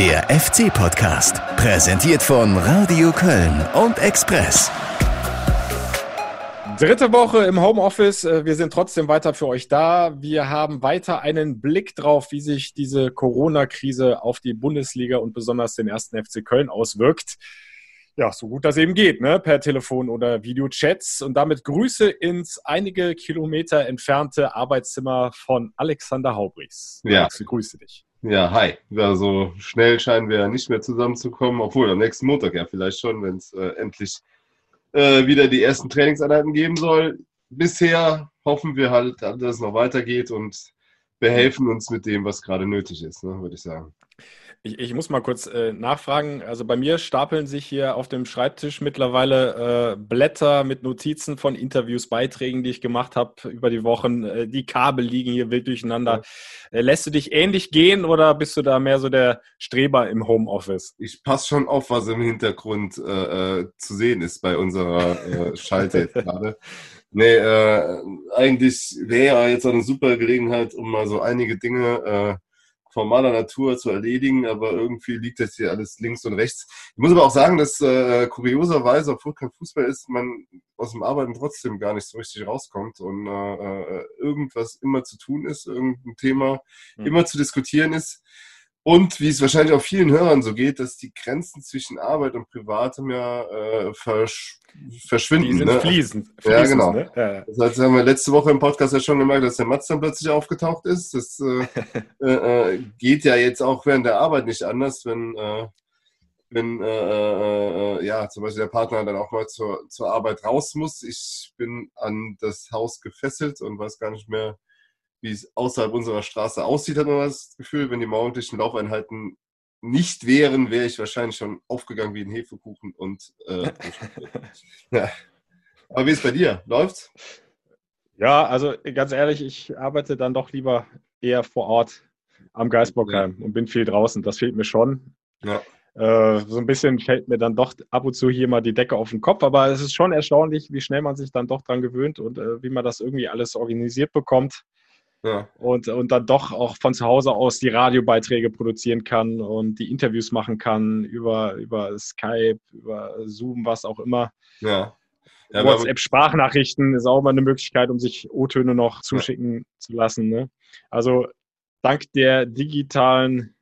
Der FC-Podcast, präsentiert von Radio Köln und Express. Dritte Woche im Homeoffice. Äh, wir sind trotzdem weiter für euch da. Wir haben weiter einen Blick drauf, wie sich diese Corona-Krise auf die Bundesliga und besonders den ersten FC Köln auswirkt. Ja, so gut das eben geht, ne? per Telefon oder Videochats. Und damit Grüße ins einige Kilometer entfernte Arbeitszimmer von Alexander Haubrichs. Ja. Alex, ich grüße dich. Ja, hi. Also schnell scheinen wir ja nicht mehr zusammenzukommen, obwohl am nächsten Montag ja vielleicht schon, wenn es äh, endlich äh, wieder die ersten Trainingseinheiten geben soll. Bisher hoffen wir halt, dass es noch weitergeht und behelfen uns mit dem, was gerade nötig ist, ne, würde ich sagen. Ich, ich, muss mal kurz äh, nachfragen. Also bei mir stapeln sich hier auf dem Schreibtisch mittlerweile äh, Blätter mit Notizen von Interviews, Beiträgen, die ich gemacht habe über die Wochen. Äh, die Kabel liegen hier wild durcheinander. Ja. Äh, lässt du dich ähnlich gehen oder bist du da mehr so der Streber im Homeoffice? Ich passe schon auf, was im Hintergrund äh, äh, zu sehen ist bei unserer Schalte jetzt gerade. Nee, eigentlich wäre ja jetzt eine super Gelegenheit, um mal so einige Dinge formaler Natur zu erledigen, aber irgendwie liegt das hier alles links und rechts. Ich muss aber auch sagen, dass äh, kurioserweise, obwohl kein Fußball ist, man aus dem Arbeiten trotzdem gar nicht so richtig rauskommt und äh, äh irgendwas immer zu tun ist, irgendein Thema mhm. immer zu diskutieren ist. Und wie es wahrscheinlich auch vielen Hörern so geht, dass die Grenzen zwischen Arbeit und Privatem ja äh, versch verschwinden. Die sind ne? fließend. Ja, genau. Ne? Ja. Das heißt, haben wir letzte Woche im Podcast ja schon gemerkt, dass der Matz dann plötzlich aufgetaucht ist. Das äh, äh, äh, geht ja jetzt auch während der Arbeit nicht anders, wenn, äh, wenn äh, ja, zum Beispiel der Partner dann auch mal zur, zur Arbeit raus muss. Ich bin an das Haus gefesselt und weiß gar nicht mehr, wie es außerhalb unserer Straße aussieht, hat man das Gefühl. Wenn die morgendlichen Laufeinheiten nicht wären, wäre ich wahrscheinlich schon aufgegangen wie ein Hefekuchen und äh, ja. Aber wie ist es bei dir? Läuft's? Ja, also ganz ehrlich, ich arbeite dann doch lieber eher vor Ort am Geisbockheim ja. und bin viel draußen. Das fehlt mir schon. Ja. Äh, so ein bisschen fällt mir dann doch ab und zu hier mal die Decke auf den Kopf, aber es ist schon erstaunlich, wie schnell man sich dann doch dran gewöhnt und äh, wie man das irgendwie alles organisiert bekommt. Ja. Und, und dann doch auch von zu Hause aus die Radiobeiträge produzieren kann und die Interviews machen kann über, über Skype, über Zoom, was auch immer. Ja. ja WhatsApp-Sprachnachrichten ist auch mal eine Möglichkeit, um sich O-Töne noch zuschicken ja. zu lassen. Ne? Also dank der digitalen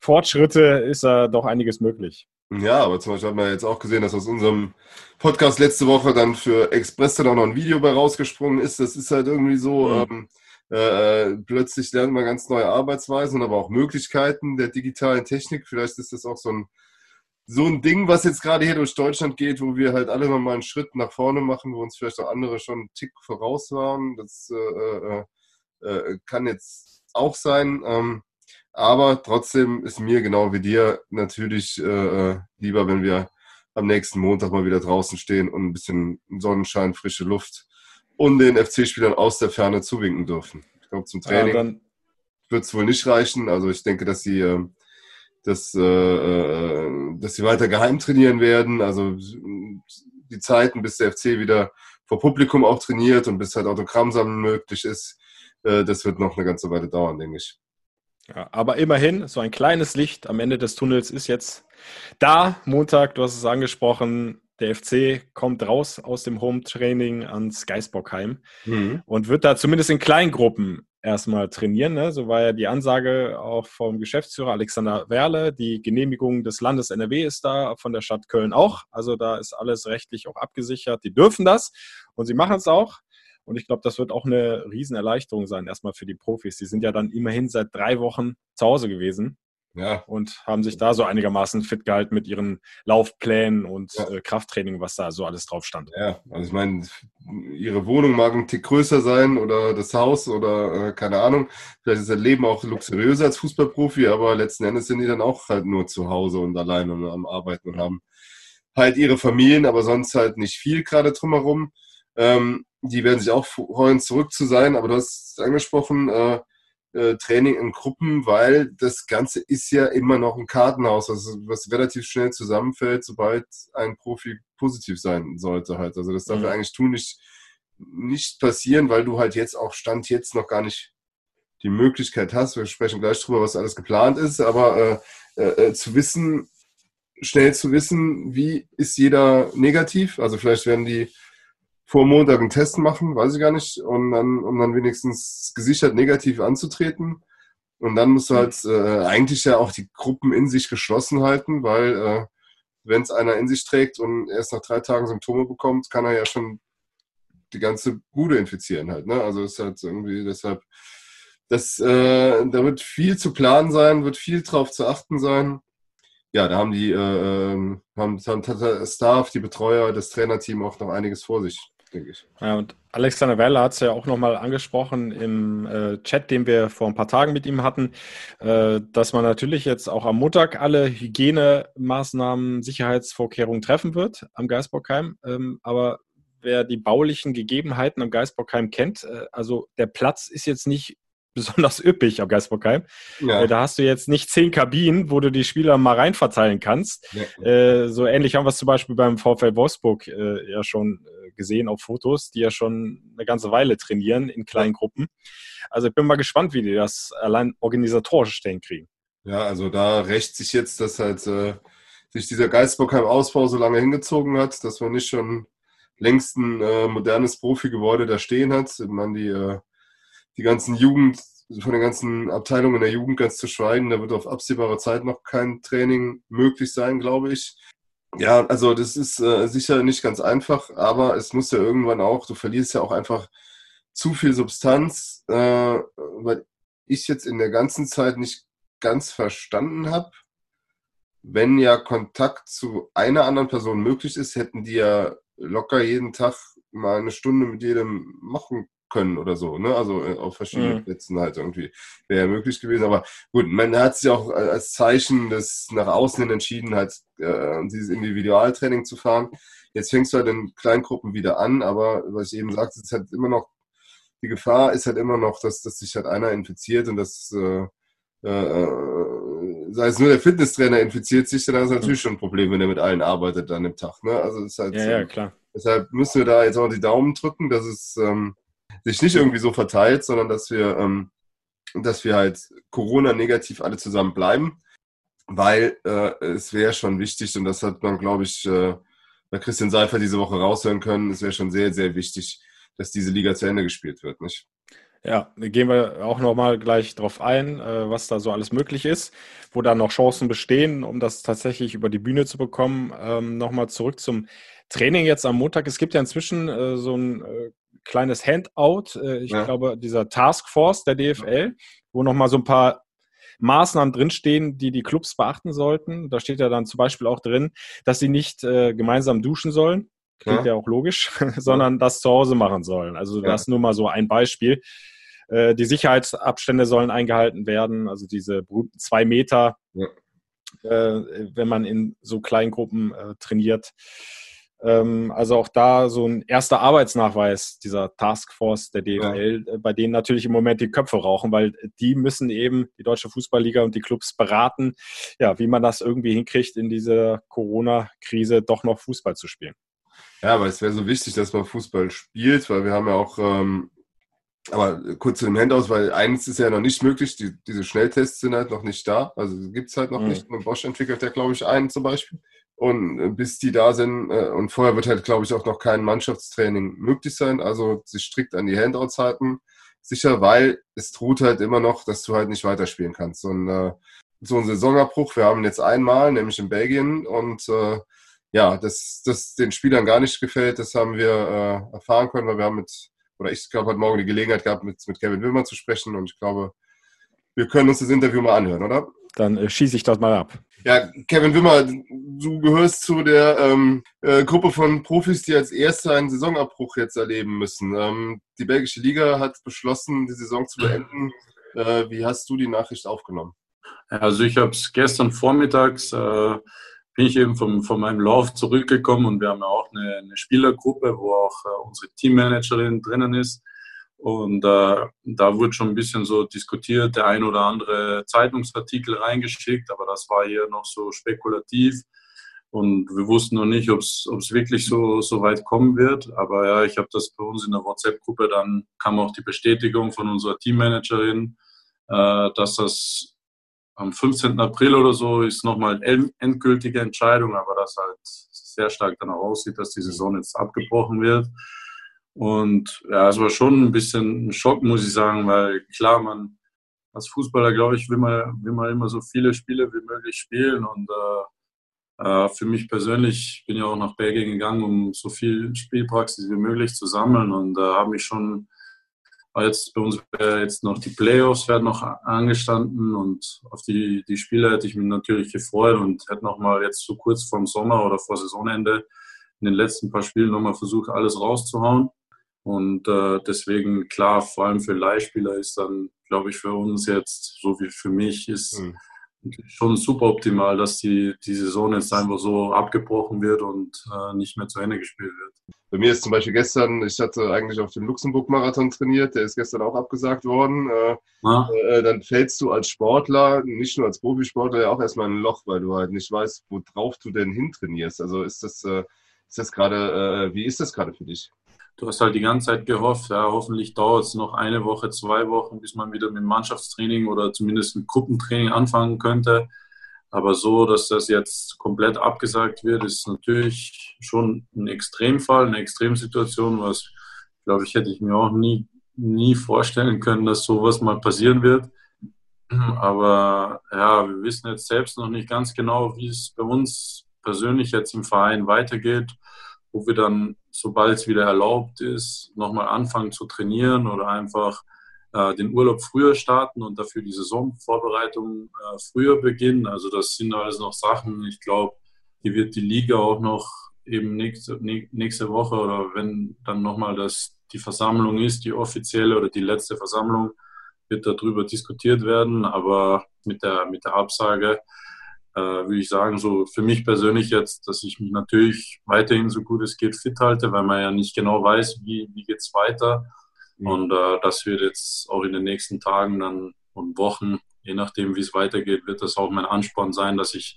Fortschritte ist da doch einiges möglich. Ja, aber zum Beispiel hat man jetzt auch gesehen, dass aus unserem Podcast letzte Woche dann für Express dann auch noch ein Video bei rausgesprungen ist. Das ist halt irgendwie so, mhm. ähm, äh, äh, plötzlich lernt man ganz neue Arbeitsweisen, aber auch Möglichkeiten der digitalen Technik. Vielleicht ist das auch so ein, so ein Ding, was jetzt gerade hier durch Deutschland geht, wo wir halt alle nochmal einen Schritt nach vorne machen, wo uns vielleicht auch andere schon einen Tick voraus waren. Das äh, äh, äh, kann jetzt auch sein. Ähm, aber trotzdem ist mir genau wie dir natürlich äh, lieber, wenn wir am nächsten Montag mal wieder draußen stehen und ein bisschen Sonnenschein, frische Luft und den FC-Spielern aus der Ferne zuwinken dürfen. Ich glaube, zum Training ja, wird es wohl nicht reichen. Also ich denke, dass sie, äh, dass, äh, äh, dass sie weiter geheim trainieren werden. Also die Zeiten, bis der FC wieder vor Publikum auch trainiert und bis halt Autogrammsammeln möglich ist, äh, das wird noch eine ganze Weile dauern, denke ich. Ja, aber immerhin, so ein kleines Licht am Ende des Tunnels ist jetzt da. Montag, du hast es angesprochen, der FC kommt raus aus dem Home-Training ans Geisbockheim mhm. und wird da zumindest in Kleingruppen erstmal trainieren. Ne? So war ja die Ansage auch vom Geschäftsführer Alexander Werle. Die Genehmigung des Landes NRW ist da, von der Stadt Köln auch. Also da ist alles rechtlich auch abgesichert. Die dürfen das und sie machen es auch. Und ich glaube, das wird auch eine Riesenerleichterung sein, erstmal für die Profis. Die sind ja dann immerhin seit drei Wochen zu Hause gewesen ja. Und haben sich da so einigermaßen fit gehalten mit ihren Laufplänen und ja. äh, Krafttraining, was da so alles drauf stand. Ja, also ich meine, ihre Wohnung mag ein Tick größer sein oder das Haus oder äh, keine Ahnung. Vielleicht ist das Leben auch luxuriöser als Fußballprofi, aber letzten Endes sind die dann auch halt nur zu Hause und allein und am Arbeiten und haben halt ihre Familien, aber sonst halt nicht viel gerade drumherum. Ähm, die werden sich auch freuen, zurück zu sein, aber du hast es angesprochen, äh, äh, Training in Gruppen, weil das Ganze ist ja immer noch ein Kartenhaus, also was relativ schnell zusammenfällt, sobald ein Profi positiv sein sollte halt. Also das darf mhm. ja eigentlich tun nicht, nicht passieren, weil du halt jetzt auch Stand jetzt noch gar nicht die Möglichkeit hast. Wir sprechen gleich drüber, was alles geplant ist, aber äh, äh, zu wissen, schnell zu wissen, wie ist jeder negativ. Also vielleicht werden die vor Montag einen Test machen, weiß ich gar nicht, und dann, um dann wenigstens gesichert negativ anzutreten. Und dann musst du mhm. halt äh, eigentlich ja auch die Gruppen in sich geschlossen halten, weil äh, wenn es einer in sich trägt und erst nach drei Tagen Symptome bekommt, kann er ja schon die ganze Bude infizieren halt. Ne? Also ist halt irgendwie deshalb, das, äh, da wird viel zu planen sein, wird viel drauf zu achten sein. Ja, da haben die äh, ähm, haben, haben Staff, die Betreuer, das Trainerteam auch noch einiges vor sich denke ich. Ja, und Alexander Werler hat es ja auch nochmal angesprochen im äh, Chat, den wir vor ein paar Tagen mit ihm hatten, äh, dass man natürlich jetzt auch am Montag alle Hygienemaßnahmen, Sicherheitsvorkehrungen treffen wird am Geisbockheim. Ähm, aber wer die baulichen Gegebenheiten am Geisbockheim kennt, äh, also der Platz ist jetzt nicht besonders üppig am Geisbockheim. Ja. Äh, da hast du jetzt nicht zehn Kabinen, wo du die Spieler mal rein verteilen kannst. Ja. Äh, so ähnlich haben wir es zum Beispiel beim VfL Wolfsburg äh, ja schon äh, gesehen auf Fotos, die ja schon eine ganze Weile trainieren in kleinen Gruppen. Also ich bin mal gespannt, wie die das allein organisatorisch stellen kriegen. Ja, also da rächt sich jetzt, dass halt äh, sich dieser Geisbockheim-Ausbau so lange hingezogen hat, dass man nicht schon längst ein äh, modernes Profi-Gebäude da stehen hat. Man die die ganzen Jugend, von den ganzen Abteilungen der Jugend ganz zu schweigen, da wird auf absehbare Zeit noch kein Training möglich sein, glaube ich. Ja, also das ist äh, sicher nicht ganz einfach, aber es muss ja irgendwann auch, du verlierst ja auch einfach zu viel Substanz, äh, weil ich jetzt in der ganzen Zeit nicht ganz verstanden habe. Wenn ja Kontakt zu einer anderen Person möglich ist, hätten die ja locker jeden Tag mal eine Stunde mit jedem machen können oder so, ne? Also äh, auf verschiedenen mhm. Plätzen halt irgendwie wäre ja möglich gewesen. Aber gut, man hat sich auch als Zeichen des nach außen hin entschieden, halt äh, dieses Individualtraining zu fahren. Jetzt fängst du halt in Kleingruppen wieder an, aber was ich eben sagte, ist halt immer noch, die Gefahr ist halt immer noch, dass, dass sich halt einer infiziert und das äh, äh, sei es nur der Fitnesstrainer infiziert sich, dann ist natürlich schon ein Problem, wenn er mit allen arbeitet an dem Tag. Ne? Also ist halt ja, ja, klar. Deshalb müssen wir da jetzt auch die Daumen drücken, dass es ähm, sich nicht irgendwie so verteilt, sondern dass wir, ähm, dass wir halt Corona-negativ alle zusammen bleiben, weil äh, es wäre schon wichtig, und das hat man, glaube ich, äh, bei Christian Seifer diese Woche raushören können, es wäre schon sehr, sehr wichtig, dass diese Liga zu Ende gespielt wird, nicht? Ja, gehen wir auch nochmal gleich drauf ein, äh, was da so alles möglich ist, wo da noch Chancen bestehen, um das tatsächlich über die Bühne zu bekommen. Ähm, nochmal zurück zum Training jetzt am Montag. Es gibt ja inzwischen äh, so ein äh, kleines Handout, äh, ich ja. glaube, dieser Taskforce der DFL, wo nochmal so ein paar Maßnahmen drinstehen, die die Clubs beachten sollten. Da steht ja dann zum Beispiel auch drin, dass sie nicht äh, gemeinsam duschen sollen. Klingt ja, ja auch logisch, sondern das zu Hause machen sollen. Also das ist nur mal so ein Beispiel. Äh, die Sicherheitsabstände sollen eingehalten werden, also diese berühmten zwei Meter, äh, wenn man in so kleinen Gruppen äh, trainiert. Ähm, also auch da so ein erster Arbeitsnachweis dieser Taskforce der DFL, ja. Äh, bei denen natürlich im Moment die Köpfe rauchen, weil die müssen eben die Deutsche Fußballliga und die Clubs beraten, ja, wie man das irgendwie hinkriegt, in dieser Corona-Krise doch noch Fußball zu spielen. Ja, aber es wäre so wichtig, dass man Fußball spielt, weil wir haben ja auch, ähm, aber kurz zu dem Handout, weil eins ist ja noch nicht möglich, die, diese Schnelltests sind halt noch nicht da, also gibt es halt noch mhm. nicht. Und Bosch entwickelt ja, glaube ich, einen zum Beispiel. Und äh, bis die da sind, äh, und vorher wird halt, glaube ich, auch noch kein Mannschaftstraining möglich sein. Also sich strikt an die Handouts halten. Sicher, weil es droht halt immer noch, dass du halt nicht weiterspielen kannst. Und äh, so ein Saisonabbruch, wir haben jetzt einmal, nämlich in Belgien. Und äh, ja, dass das den Spielern gar nicht gefällt, das haben wir äh, erfahren können, weil wir haben mit, oder ich glaube, heute Morgen die Gelegenheit gehabt, mit, mit Kevin Wilmer zu sprechen. Und ich glaube, wir können uns das Interview mal anhören, oder? Dann äh, schieße ich das mal ab. Ja, Kevin Wimmer, du gehörst zu der ähm, äh, Gruppe von Profis, die als Erste einen Saisonabbruch jetzt erleben müssen. Ähm, die belgische Liga hat beschlossen, die Saison zu beenden. Äh, wie hast du die Nachricht aufgenommen? Also ich habe es gestern vormittags, äh, bin ich eben vom, von meinem Lauf zurückgekommen und wir haben ja auch eine, eine Spielergruppe, wo auch äh, unsere Teammanagerin drinnen ist. Und äh, da wurde schon ein bisschen so diskutiert, der ein oder andere Zeitungsartikel reingeschickt, aber das war hier noch so spekulativ. Und wir wussten noch nicht, ob es wirklich so, so weit kommen wird. Aber ja, ich habe das bei uns in der WhatsApp-Gruppe, dann kam auch die Bestätigung von unserer Teammanagerin, äh, dass das am 15. April oder so ist nochmal endgültige Entscheidung, aber das halt sehr stark danach aussieht, dass die Saison jetzt abgebrochen wird. Und ja, es war schon ein bisschen ein Schock, muss ich sagen, weil klar, man als Fußballer, glaube ich, will man, will man immer so viele Spiele wie möglich spielen. Und äh, äh für mich persönlich bin ich auch nach Belgien gegangen, um so viel Spielpraxis wie möglich zu sammeln und äh, habe mich schon Jetzt bei uns wäre jetzt noch die Playoffs werden noch angestanden und auf die, die Spiele hätte ich mich natürlich gefreut und hätte nochmal jetzt so kurz vorm Sommer oder vor Saisonende in den letzten paar Spielen nochmal versucht, alles rauszuhauen. Und äh, deswegen, klar, vor allem für Leihspieler ist dann, glaube ich, für uns jetzt, so wie für mich, ist mhm. schon super optimal, dass die, die Saison jetzt einfach so abgebrochen wird und äh, nicht mehr zu Ende gespielt wird. Bei mir ist zum Beispiel gestern, ich hatte eigentlich auf dem Luxemburg-Marathon trainiert, der ist gestern auch abgesagt worden. Äh, äh, dann fällst du als Sportler, nicht nur als Profisportler, ja auch erstmal in ein Loch, weil du halt nicht weißt, worauf du denn hintrainierst. Also ist das, äh, ist das gerade, äh, wie ist das gerade für dich? Du hast halt die ganze Zeit gehofft, ja, hoffentlich dauert es noch eine Woche, zwei Wochen, bis man wieder mit Mannschaftstraining oder zumindest mit Gruppentraining anfangen könnte. Aber so, dass das jetzt komplett abgesagt wird, ist natürlich schon ein Extremfall, eine Extremsituation, was, glaube ich, hätte ich mir auch nie, nie vorstellen können, dass sowas mal passieren wird. Aber ja, wir wissen jetzt selbst noch nicht ganz genau, wie es bei uns persönlich jetzt im Verein weitergeht, wo wir dann, sobald es wieder erlaubt ist, nochmal anfangen zu trainieren oder einfach äh, den Urlaub früher starten und dafür die Saisonvorbereitung äh, früher beginnen. Also das sind alles noch Sachen. Ich glaube, die wird die Liga auch noch eben nächste, nächste Woche oder wenn dann nochmal das die Versammlung ist, die offizielle oder die letzte Versammlung, wird darüber diskutiert werden. Aber mit der, mit der Absage äh, würde ich sagen, so für mich persönlich jetzt, dass ich mich natürlich weiterhin so gut es geht fit halte, weil man ja nicht genau weiß, wie, wie geht es weiter. Mhm. Und äh, das wird jetzt auch in den nächsten Tagen dann und Wochen, je nachdem, wie es weitergeht, wird das auch mein Ansporn sein, dass ich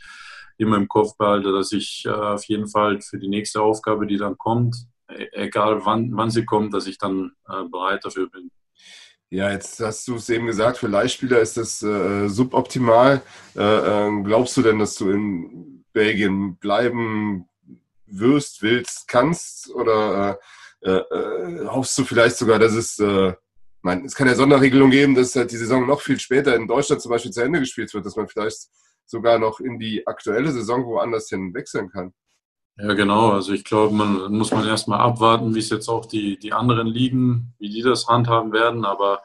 immer im Kopf behalte, dass ich äh, auf jeden Fall für die nächste Aufgabe, die dann kommt, e egal wann, wann sie kommt, dass ich dann äh, bereit dafür bin. Ja, jetzt hast du es eben gesagt, für Leihspieler ist das äh, suboptimal. Äh, äh, glaubst du denn, dass du in Belgien bleiben wirst, willst, kannst? Oder äh, äh, hoffst du vielleicht sogar, dass es, äh, mein, es kann ja Sonderregelungen geben, dass halt die Saison noch viel später in Deutschland zum Beispiel zu Ende gespielt wird, dass man vielleicht sogar noch in die aktuelle Saison woanders hin wechseln kann. Ja, genau. Also ich glaube, man muss man erstmal abwarten, wie es jetzt auch die, die anderen Ligen, wie die das handhaben werden. Aber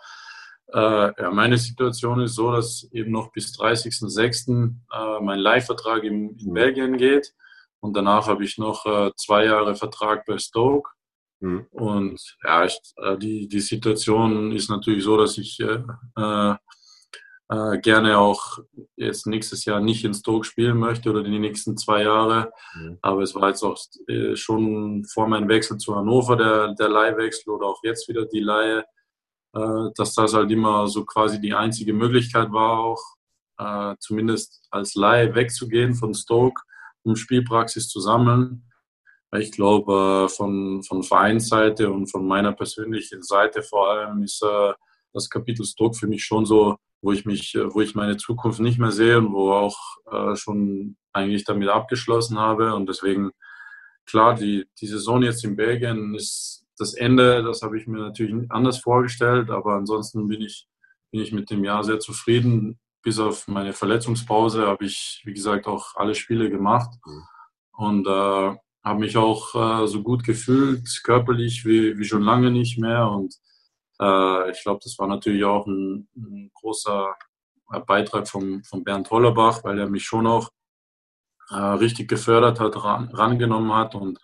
äh, ja, meine Situation ist so, dass eben noch bis 30.06. Äh, mein Leihvertrag in, in, mhm. Belgien geht. Und danach habe ich noch äh, zwei Jahre Vertrag bei Stoke. Mhm. Und ja, ich, äh, die, die Situation ist natürlich so, dass ich äh, äh, äh, gerne auch jetzt nächstes Jahr nicht in Stoke spielen möchte oder die nächsten zwei Jahre. Mhm. Aber es war jetzt auch äh, schon vor meinem Wechsel zu Hannover der, der Leihwechsel oder auch jetzt wieder die Leihe, äh, dass das halt immer so quasi die einzige Möglichkeit war, auch äh, zumindest als Leih wegzugehen von Stoke, um Spielpraxis zu sammeln. Ich glaube, von, von Vereinsseite und von meiner persönlichen Seite vor allem ist äh, das Kapitel Stock für mich schon so, wo ich mich, wo ich meine Zukunft nicht mehr sehe und wo auch äh, schon eigentlich damit abgeschlossen habe. Und deswegen, klar, die, die Saison jetzt in Belgien ist das Ende, das habe ich mir natürlich anders vorgestellt, aber ansonsten bin ich, bin ich mit dem Jahr sehr zufrieden. Bis auf meine Verletzungspause habe ich, wie gesagt, auch alle Spiele gemacht. Mhm. Und äh, habe mich auch äh, so gut gefühlt, körperlich wie, wie schon lange nicht mehr. Und äh, ich glaube, das war natürlich auch ein, ein großer Beitrag von, von Bernd Hollerbach, weil er mich schon auch äh, richtig gefördert hat, ran, rangenommen hat. Und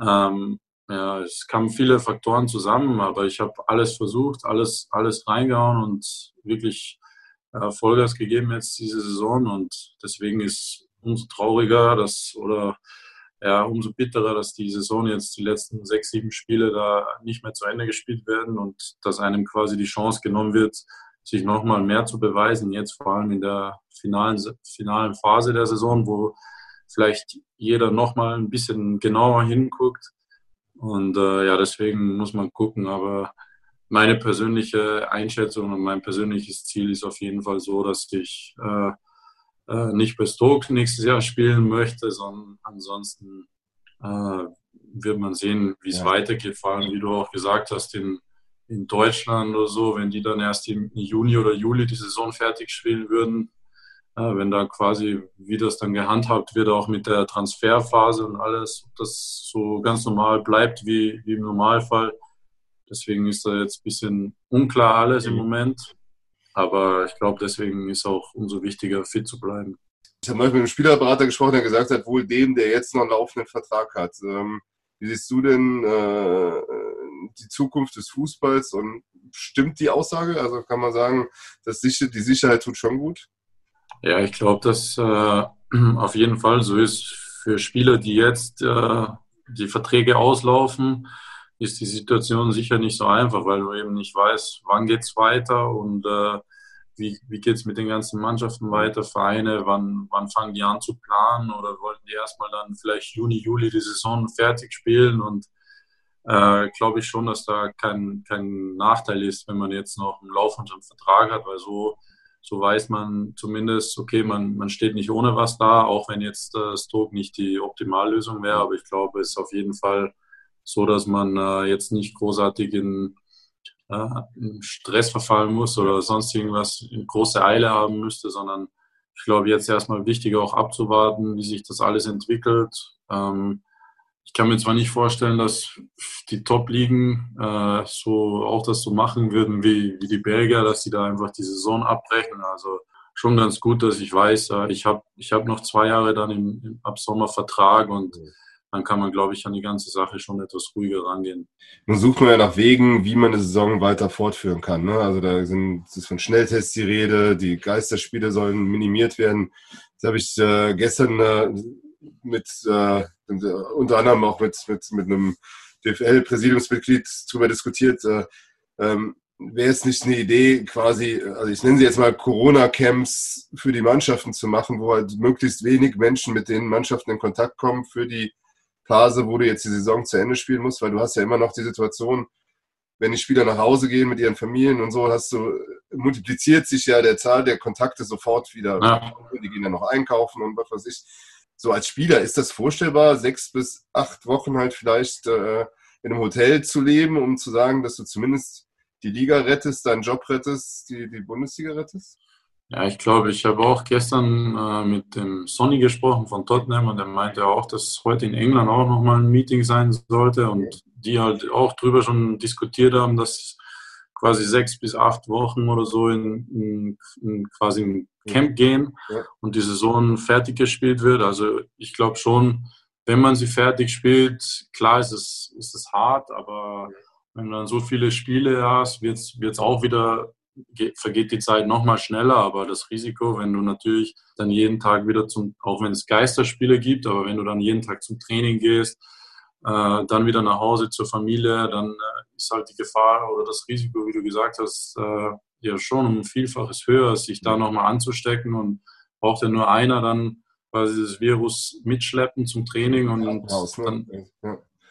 ähm, ja, es kamen viele Faktoren zusammen, aber ich habe alles versucht, alles, alles reingehauen und wirklich äh, Vollgas gegeben jetzt diese Saison. Und deswegen ist umso trauriger, dass oder ja, umso bitterer, dass die Saison jetzt die letzten sechs, sieben Spiele da nicht mehr zu Ende gespielt werden und dass einem quasi die Chance genommen wird, sich nochmal mehr zu beweisen, jetzt vor allem in der finalen, finalen Phase der Saison, wo vielleicht jeder nochmal ein bisschen genauer hinguckt. Und äh, ja, deswegen muss man gucken. Aber meine persönliche Einschätzung und mein persönliches Ziel ist auf jeden Fall so, dass ich äh, äh, nicht bei Stoke nächstes Jahr spielen möchte, sondern ansonsten äh, wird man sehen, wie es ja. weitergeht. Vor allem, wie du auch gesagt hast, in, in Deutschland oder so, wenn die dann erst im Juni oder Juli die Saison fertig spielen würden, äh, wenn da quasi, wie das dann gehandhabt wird, auch mit der Transferphase und alles, das so ganz normal bleibt wie, wie im Normalfall. Deswegen ist da jetzt ein bisschen unklar alles im mhm. Moment. Aber ich glaube, deswegen ist auch umso wichtiger, fit zu bleiben. Ich habe mal mit einem Spielerberater gesprochen, der gesagt hat, wohl dem, der jetzt noch einen laufenden Vertrag hat. Ähm, wie siehst du denn äh, die Zukunft des Fußballs und stimmt die Aussage? Also kann man sagen, dass die Sicherheit tut schon gut? Ja, ich glaube, dass äh, auf jeden Fall so ist für Spieler, die jetzt äh, die Verträge auslaufen, ist die Situation sicher nicht so einfach, weil du eben nicht weißt, wann geht es weiter und äh, wie, wie geht es mit den ganzen Mannschaften weiter, Vereine, wann, wann fangen die an zu planen oder wollten die erstmal dann vielleicht Juni, Juli die Saison fertig spielen und äh, glaube ich schon, dass da kein, kein Nachteil ist, wenn man jetzt noch einen laufenden Vertrag hat, weil so so weiß man zumindest, okay, man, man steht nicht ohne was da, auch wenn jetzt äh, Stroke nicht die Optimallösung wäre. Aber ich glaube, es ist auf jeden Fall so, dass man äh, jetzt nicht großartig in, äh, in, Stress verfallen muss oder sonst irgendwas in große Eile haben müsste, sondern ich glaube, jetzt erstmal wichtiger auch abzuwarten, wie sich das alles entwickelt. Ähm, ich kann mir zwar nicht vorstellen, dass die Top-Ligen äh, so auch das so machen würden wie, wie die Belgier, dass sie da einfach die Saison abbrechen. Also schon ganz gut, dass ich weiß, äh, ich habe ich hab noch zwei Jahre dann im, im ab Sommer Vertrag und dann kann man, glaube ich, an die ganze Sache schon etwas ruhiger rangehen. Nun sucht man ja nach Wegen, wie man eine Saison weiter fortführen kann. Ne? Also da sind ist von Schnelltests die Rede, die Geisterspiele sollen minimiert werden. Das habe ich äh, gestern äh, mit äh, unter anderem auch mit, mit, mit einem DFL-Präsidiumsmitglied darüber diskutiert. Äh, ähm, Wäre es nicht eine Idee, quasi, also ich nenne sie jetzt mal Corona-Camps für die Mannschaften zu machen, wo halt möglichst wenig Menschen mit den Mannschaften in Kontakt kommen für die Phase, wo du jetzt die Saison zu Ende spielen musst, weil du hast ja immer noch die Situation, wenn die Spieler nach Hause gehen mit ihren Familien und so, hast du, multipliziert sich ja der Zahl der Kontakte sofort wieder. Ja. Die gehen dann noch einkaufen und was weiß ich so als Spieler, ist das vorstellbar, sechs bis acht Wochen halt vielleicht äh, in einem Hotel zu leben, um zu sagen, dass du zumindest die Liga rettest, deinen Job rettest, die, die Bundesliga rettest? Ja, ich glaube, ich habe auch gestern äh, mit dem Sonny gesprochen von Tottenham und er meinte auch, dass heute in England auch nochmal ein Meeting sein sollte und die halt auch drüber schon diskutiert haben, dass quasi sechs bis acht Wochen oder so in, in, in quasi ein Camp gehen und die Saison fertig gespielt wird. Also ich glaube schon, wenn man sie fertig spielt, klar ist es, ist es hart, aber wenn du dann so viele Spiele hast, wird es auch wieder, vergeht die Zeit nochmal schneller, aber das Risiko, wenn du natürlich dann jeden Tag wieder zum, auch wenn es Geisterspiele gibt, aber wenn du dann jeden Tag zum Training gehst, äh, dann wieder nach Hause zur Familie, dann äh, ist halt die Gefahr oder das Risiko, wie du gesagt hast, äh, ja schon um ein Vielfaches höher, sich da nochmal anzustecken und braucht ja nur einer dann quasi das Virus mitschleppen zum Training und ja, dann,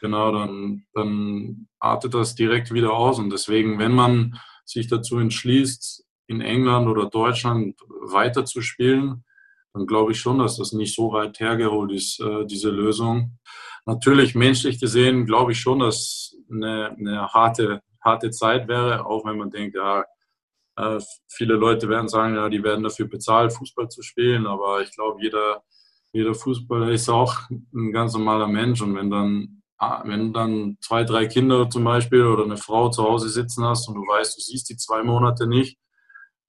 genau, dann, dann artet das direkt wieder aus und deswegen, wenn man sich dazu entschließt, in England oder Deutschland weiter zu spielen, dann glaube ich schon, dass das nicht so weit hergeholt ist, äh, diese Lösung. Natürlich menschlich gesehen glaube ich schon, dass eine, eine harte, harte Zeit wäre, auch wenn man denkt, ja, äh, viele Leute werden sagen, ja, die werden dafür bezahlt, Fußball zu spielen, aber ich glaube, jeder, jeder Fußballer ist auch ein ganz normaler Mensch und wenn dann, wenn du dann zwei, drei Kinder zum Beispiel oder eine Frau zu Hause sitzen hast und du weißt, du siehst die zwei Monate nicht,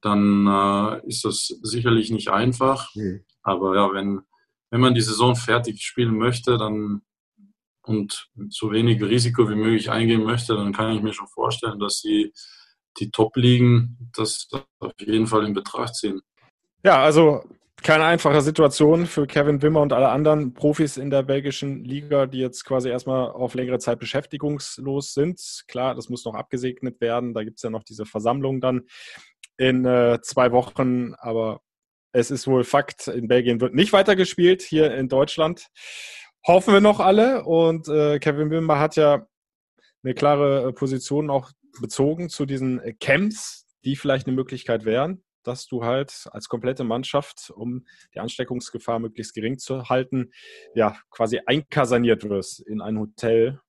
dann äh, ist das sicherlich nicht einfach. Mhm. Aber ja, wenn, wenn man die Saison fertig spielen möchte, dann und so wenig Risiko wie möglich eingehen möchte, dann kann ich mir schon vorstellen, dass sie die Top-Ligen das auf jeden Fall in Betracht ziehen. Ja, also keine einfache Situation für Kevin Wimmer und alle anderen Profis in der belgischen Liga, die jetzt quasi erstmal auf längere Zeit beschäftigungslos sind. Klar, das muss noch abgesegnet werden. Da gibt es ja noch diese Versammlung dann in äh, zwei Wochen. Aber es ist wohl Fakt, in Belgien wird nicht weitergespielt, hier in Deutschland. Hoffen wir noch alle. Und äh, Kevin Wimmer hat ja eine klare äh, Position auch bezogen zu diesen Camps, die vielleicht eine Möglichkeit wären, dass du halt als komplette Mannschaft, um die Ansteckungsgefahr möglichst gering zu halten, ja, quasi einkasaniert wirst in ein Hotel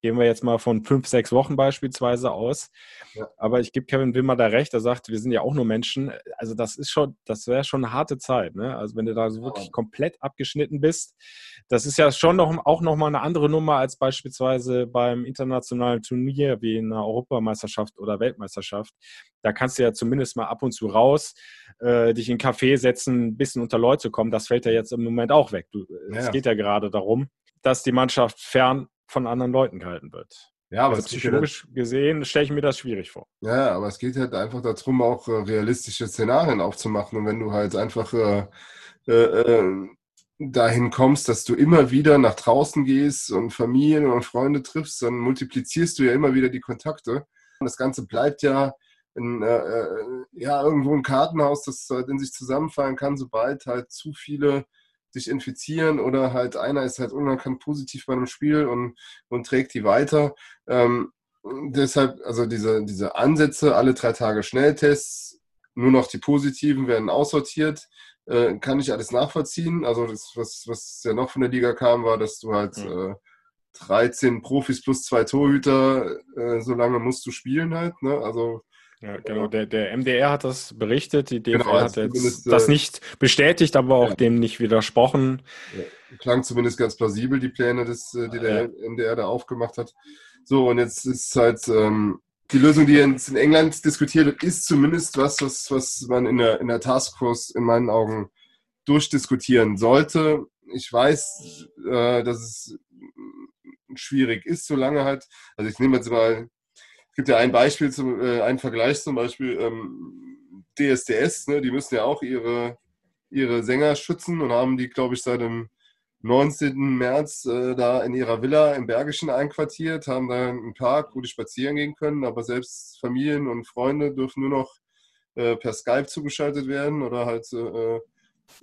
Gehen wir jetzt mal von fünf, sechs Wochen beispielsweise aus. Ja. Aber ich gebe Kevin Wimmer da recht, er sagt, wir sind ja auch nur Menschen. Also das ist schon, das wäre schon eine harte Zeit. Ne? Also wenn du da so wirklich komplett abgeschnitten bist, das ist ja schon noch, auch nochmal eine andere Nummer als beispielsweise beim internationalen Turnier wie in einer Europameisterschaft oder Weltmeisterschaft. Da kannst du ja zumindest mal ab und zu raus, äh, dich in einen Café setzen, ein bisschen unter Leute kommen. Das fällt ja jetzt im Moment auch weg. Du, ja. Es geht ja gerade darum, dass die Mannschaft fern von anderen Leuten gehalten wird. Ja, aber also psychologisch halt, gesehen stelle ich mir das schwierig vor. Ja, aber es geht halt einfach darum, auch äh, realistische Szenarien aufzumachen. Und wenn du halt einfach äh, äh, äh, dahin kommst, dass du immer wieder nach draußen gehst und Familien und Freunde triffst, dann multiplizierst du ja immer wieder die Kontakte. Und das Ganze bleibt ja in, äh, äh, ja irgendwo ein Kartenhaus, das halt in sich zusammenfallen kann, sobald halt zu viele sich infizieren oder halt einer ist halt unerkannt positiv bei einem Spiel und, und trägt die weiter. Ähm, deshalb, also diese, diese Ansätze, alle drei Tage Schnelltests, nur noch die positiven werden aussortiert, äh, kann ich alles nachvollziehen. Also das, was, was ja noch von der Liga kam, war, dass du halt mhm. äh, 13 Profis plus zwei Torhüter, äh, so lange musst du spielen halt. Ne? Also ja, genau. Der, der MDR hat das berichtet, die DFL genau, also hat jetzt das äh, nicht bestätigt, aber auch ja. dem nicht widersprochen. Ja, klang zumindest ganz plausibel, die Pläne, des, äh, die der ja. MDR da aufgemacht hat. So, und jetzt ist halt ähm, die Lösung, die jetzt in England diskutiert wird, ist zumindest was, was, was man in der, in der Taskforce in meinen Augen durchdiskutieren sollte. Ich weiß, äh, dass es schwierig ist, solange halt, also ich nehme jetzt mal gibt ja ein Beispiel, zum, äh, einen Vergleich zum Beispiel ähm, DSDS, ne, die müssen ja auch ihre, ihre Sänger schützen und haben die, glaube ich, seit dem 19. März äh, da in ihrer Villa im Bergischen einquartiert, haben da einen Park, wo die spazieren gehen können, aber selbst Familien und Freunde dürfen nur noch äh, per Skype zugeschaltet werden oder halt äh,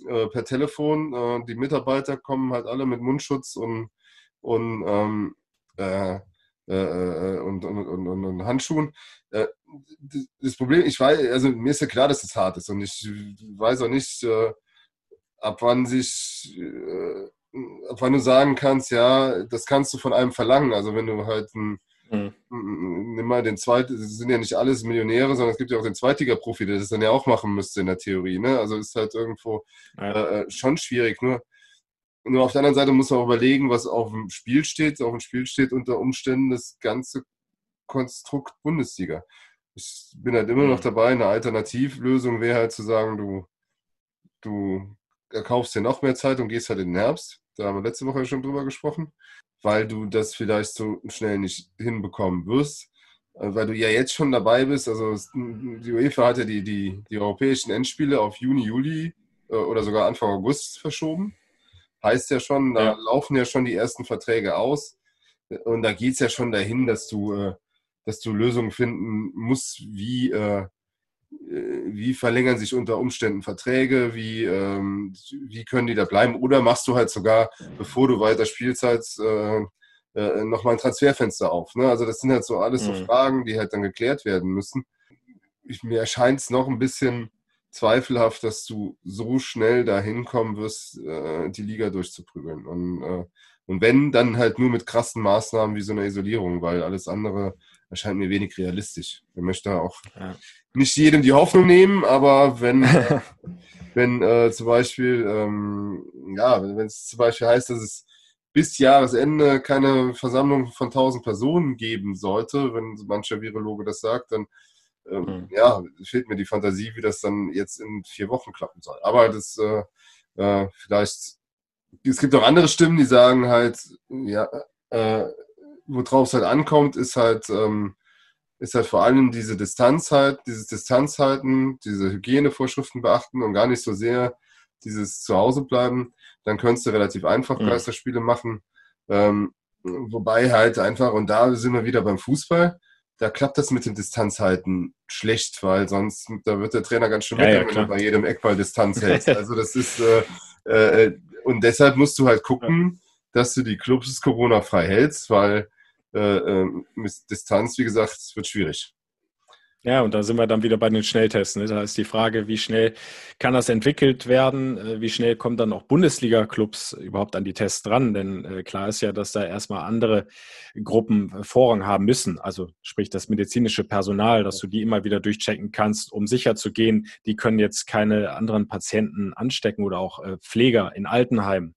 äh, per Telefon. Äh, die Mitarbeiter kommen halt alle mit Mundschutz und, und ähm, äh, äh, und, und, und, und, Handschuhen. Äh, das Problem, ich weiß, also mir ist ja klar, dass es das hart ist und ich weiß auch nicht, äh, ab wann sich, äh, ab wann du sagen kannst, ja, das kannst du von einem verlangen. Also wenn du halt ein, mhm. nimm mal den zweiten, es sind ja nicht alles Millionäre, sondern es gibt ja auch den Zweitliga-Profi, der das dann ja auch machen müsste in der Theorie. Ne? Also ist halt irgendwo ja. äh, schon schwierig. Nur nur auf der anderen Seite muss man auch überlegen, was auf dem Spiel steht. Auf dem Spiel steht unter Umständen das ganze Konstrukt Bundesliga. Ich bin halt immer noch mhm. dabei, eine Alternativlösung wäre halt zu sagen, du, du erkaufst dir noch mehr Zeit und gehst halt in den Herbst. Da haben wir letzte Woche schon drüber gesprochen, weil du das vielleicht so schnell nicht hinbekommen wirst, äh, weil du ja jetzt schon dabei bist. Also die UEFA hat ja die, die, die europäischen Endspiele auf Juni, Juli äh, oder sogar Anfang August verschoben heißt ja schon, da ja. laufen ja schon die ersten Verträge aus. Und da geht es ja schon dahin, dass du, äh, dass du Lösungen finden musst, wie, äh, äh, wie verlängern sich unter Umständen Verträge, wie, ähm, wie können die da bleiben. Oder machst du halt sogar, bevor du weiter Spielzeit, äh, äh, nochmal ein Transferfenster auf. Ne? Also das sind halt so alles so mhm. Fragen, die halt dann geklärt werden müssen. Ich, mir erscheint es noch ein bisschen zweifelhaft, dass du so schnell dahin kommen wirst, äh, die Liga durchzuprügeln. Und, äh, und wenn, dann halt nur mit krassen Maßnahmen wie so einer Isolierung, weil alles andere erscheint mir wenig realistisch. Ich möchte auch ja. nicht jedem die Hoffnung nehmen, aber wenn, äh, wenn äh, zum Beispiel, ähm, ja, wenn es zum Beispiel heißt, dass es bis Jahresende keine Versammlung von 1000 Personen geben sollte, wenn mancher Virologe das sagt, dann ähm, mhm. ja, fehlt mir die Fantasie, wie das dann jetzt in vier Wochen klappen soll. Aber das äh, äh, vielleicht, es gibt auch andere Stimmen, die sagen halt, ja, äh, worauf es halt ankommt, ist halt, ähm, ist halt vor allem diese Distanz halt, dieses Distanzhalten, diese Hygienevorschriften beachten und gar nicht so sehr dieses Zuhause bleiben. Dann könntest du relativ einfach mhm. Geisterspiele machen. Ähm, wobei halt einfach, und da sind wir wieder beim Fußball, da klappt das mit dem Distanzhalten schlecht, weil sonst, da wird der Trainer ganz schön ja, ja, wenn du bei jedem Eckball Distanz hältst. Also das ist, äh, äh, und deshalb musst du halt gucken, dass du die Clubs Corona-frei hältst, weil äh, äh, mit Distanz, wie gesagt, wird schwierig. Ja, und da sind wir dann wieder bei den Schnelltests. Ne? Da ist die Frage, wie schnell kann das entwickelt werden? Äh, wie schnell kommen dann auch Bundesliga-Clubs überhaupt an die Tests dran? Denn äh, klar ist ja, dass da erstmal andere Gruppen äh, Vorrang haben müssen. Also sprich das medizinische Personal, dass du die immer wieder durchchecken kannst, um sicher zu gehen, die können jetzt keine anderen Patienten anstecken oder auch Pfleger in Altenheimen.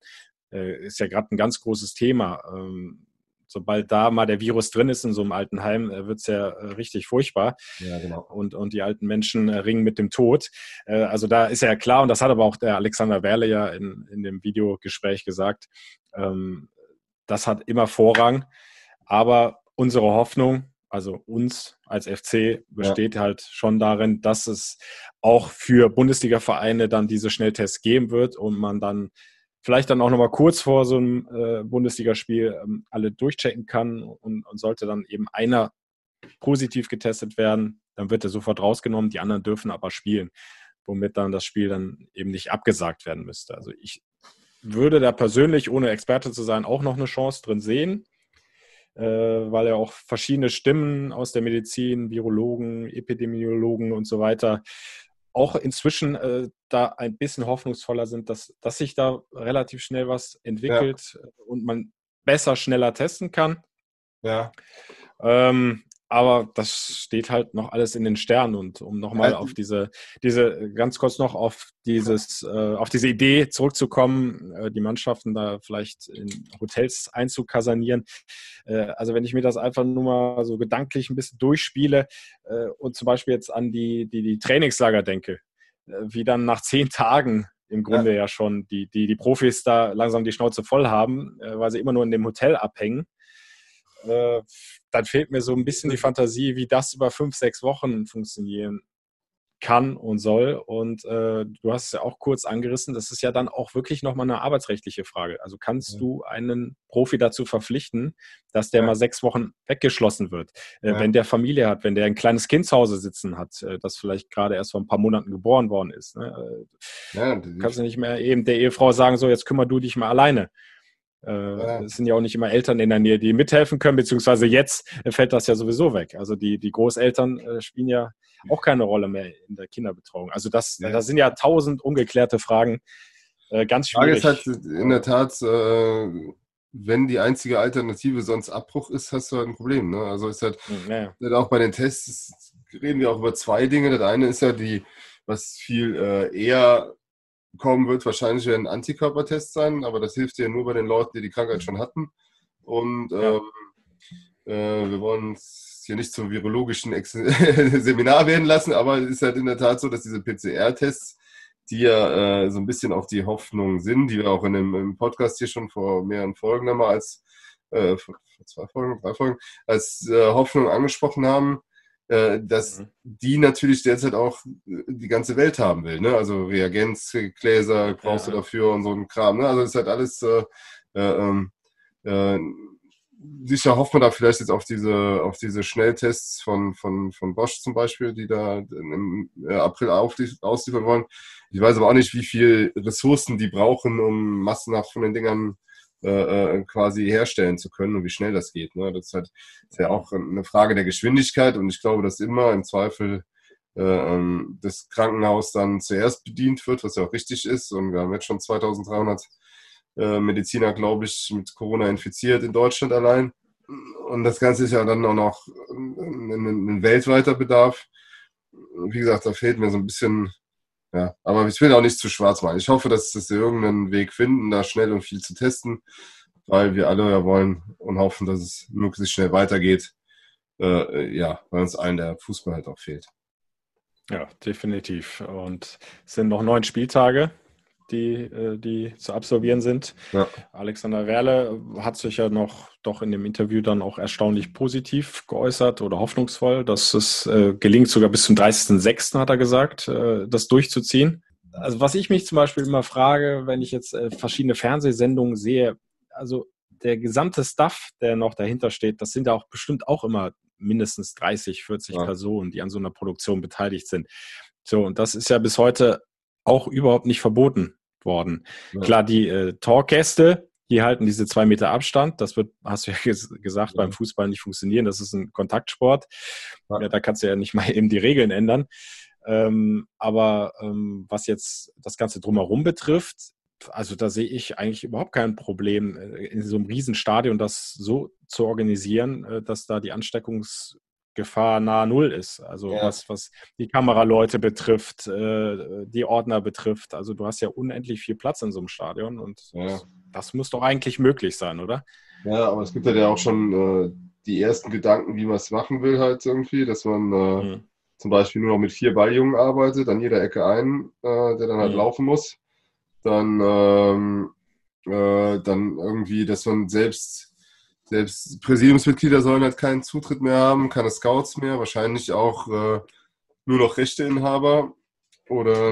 Ist ja gerade ein ganz großes Thema ähm, sobald da mal der Virus drin ist in so einem alten Heim, äh, wird es ja äh, richtig furchtbar. Ja, genau. Und, und die alten Menschen äh, ringen mit dem Tod. Also da ist ja klar, und das hat aber auch der Alexander Werle ja in, in dem Videogespräch gesagt, ähm, das hat immer Vorrang. Aber unsere Hoffnung, also uns als FC, besteht ja. halt schon darin, dass es auch für Bundesliga-Vereine dann diese Schnelltests geben wird und man dann vielleicht dann auch nochmal kurz vor so einem äh, Bundesligaspiel ähm, alle durchchecken kann und, und, sollte dann eben einer positiv getestet werden, dann wird er sofort rausgenommen, die anderen dürfen aber spielen, womit dann das Spiel dann eben nicht abgesagt werden müsste. Also ich würde da persönlich, ohne Experte zu sein, auch noch eine Chance drin sehen, äh, weil ja auch verschiedene Stimmen aus der Medizin, Virologen, Epidemiologen und so weiter auch inzwischen äh, da ein bisschen hoffnungsvoller sind, dass, dass sich da relativ schnell was entwickelt ja. und man besser, schneller testen kann. Ja. Ähm, aber das steht halt noch alles in den Sternen und um nochmal auf diese, diese, ganz kurz noch auf dieses, äh, auf diese Idee zurückzukommen, äh, die Mannschaften da vielleicht in Hotels einzukasanieren. Äh, also wenn ich mir das einfach nur mal so gedanklich ein bisschen durchspiele äh, und zum Beispiel jetzt an die, die, die Trainingslager denke, äh, wie dann nach zehn Tagen im Grunde ja, ja schon die, die, die Profis da langsam die Schnauze voll haben, äh, weil sie immer nur in dem Hotel abhängen äh, dann fehlt mir so ein bisschen die Fantasie, wie das über fünf, sechs Wochen funktionieren kann und soll. Und äh, du hast es ja auch kurz angerissen, das ist ja dann auch wirklich nochmal eine arbeitsrechtliche Frage. Also kannst ja. du einen Profi dazu verpflichten, dass der ja. mal sechs Wochen weggeschlossen wird? Äh, ja. Wenn der Familie hat, wenn der ein kleines Kind zu Hause sitzen hat, äh, das vielleicht gerade erst vor ein paar Monaten geboren worden ist. Ne? Kannst du nicht mehr eben der Ehefrau sagen, so jetzt kümmer du dich mal alleine. Äh, ja. Es sind ja auch nicht immer Eltern in der Nähe, die mithelfen können, beziehungsweise jetzt fällt das ja sowieso weg. Also die, die Großeltern äh, spielen ja auch keine Rolle mehr in der Kinderbetreuung. Also das, ja. das sind ja tausend ungeklärte Fragen. Äh, ganz schwierig. Die Frage ist halt in der Tat, äh, wenn die einzige Alternative sonst Abbruch ist, hast du halt ein Problem. Ne? Also ist halt, ja. halt auch bei den Tests reden wir auch über zwei Dinge. Das eine ist ja die, was viel äh, eher kommen wird, wahrscheinlich ein Antikörpertest sein, aber das hilft ja nur bei den Leuten, die die Krankheit schon hatten. Und ähm, äh, wir wollen es hier nicht zum virologischen Ex Seminar werden lassen, aber es ist halt in der Tat so, dass diese PCR-Tests, die ja äh, so ein bisschen auch die Hoffnung sind, die wir auch in dem im Podcast hier schon vor mehreren Folgen einmal als äh, vor zwei Folgen, drei Folgen, als äh, Hoffnung angesprochen haben, dass mhm. die natürlich derzeit auch äh, die ganze Welt haben will. Ne? Also Reagenzgläser brauchst ja. du dafür und so ein Kram. Ne? Also ist halt alles äh, äh, ähm, äh, sicher hofft man da vielleicht jetzt auf diese, auf diese Schnelltests von, von, von Bosch zum Beispiel, die da im April ausliefern wollen. Ich weiß aber auch nicht, wie viel Ressourcen die brauchen, um massenhaft von den Dingern äh, äh, quasi herstellen zu können und wie schnell das geht. Ne? Das ist halt ist ja auch eine Frage der Geschwindigkeit und ich glaube, dass immer im Zweifel äh, ähm, das Krankenhaus dann zuerst bedient wird, was ja auch richtig ist. Und wir haben jetzt schon 2300 äh, Mediziner, glaube ich, mit Corona infiziert in Deutschland allein. Und das Ganze ist ja dann auch noch ein, ein, ein weltweiter Bedarf. Wie gesagt, da fehlt mir so ein bisschen ja, aber ich will auch nicht zu schwarz machen. Ich hoffe, dass sie irgendeinen Weg finden, da schnell und viel zu testen, weil wir alle ja wollen und hoffen, dass es möglichst schnell weitergeht. Äh, ja, weil uns allen der Fußball halt auch fehlt. Ja, definitiv. Und es sind noch neun Spieltage die, äh, die zu absolvieren sind. Ja. Alexander Werle hat sich ja noch doch in dem Interview dann auch erstaunlich positiv geäußert oder hoffnungsvoll, dass es äh, gelingt, sogar bis zum 30.06. hat er gesagt, äh, das durchzuziehen. Also was ich mich zum Beispiel immer frage, wenn ich jetzt äh, verschiedene Fernsehsendungen sehe, also der gesamte Stuff, der noch dahinter steht, das sind ja auch bestimmt auch immer mindestens 30, 40 ja. Personen, die an so einer Produktion beteiligt sind. So, und das ist ja bis heute auch überhaupt nicht verboten worden. Ja. Klar, die äh, Talkgäste, hier halten diese zwei Meter Abstand. Das wird, hast du ja gesagt, beim Fußball nicht funktionieren. Das ist ein Kontaktsport. Ja. da kannst du ja nicht mal eben die Regeln ändern. Ähm, aber ähm, was jetzt das Ganze drumherum betrifft, also da sehe ich eigentlich überhaupt kein Problem, äh, in so einem Riesenstadion das so zu organisieren, äh, dass da die Ansteckungsgefahr nahe Null ist. Also ja. was, was die Kameraleute betrifft, äh, die Ordner betrifft. Also du hast ja unendlich viel Platz in so einem Stadion und ja. das muss doch eigentlich möglich sein, oder? Ja, aber es gibt ja auch schon die ersten Gedanken, wie man es machen will, halt irgendwie, dass man mhm. zum Beispiel nur noch mit vier Balljungen arbeitet, an jeder Ecke einen, der dann halt mhm. laufen muss dann, ähm, äh, dann irgendwie, dass man selbst, selbst Präsidiumsmitglieder sollen halt keinen Zutritt mehr haben, keine Scouts mehr, wahrscheinlich auch äh, nur noch Rechteinhaber. Oder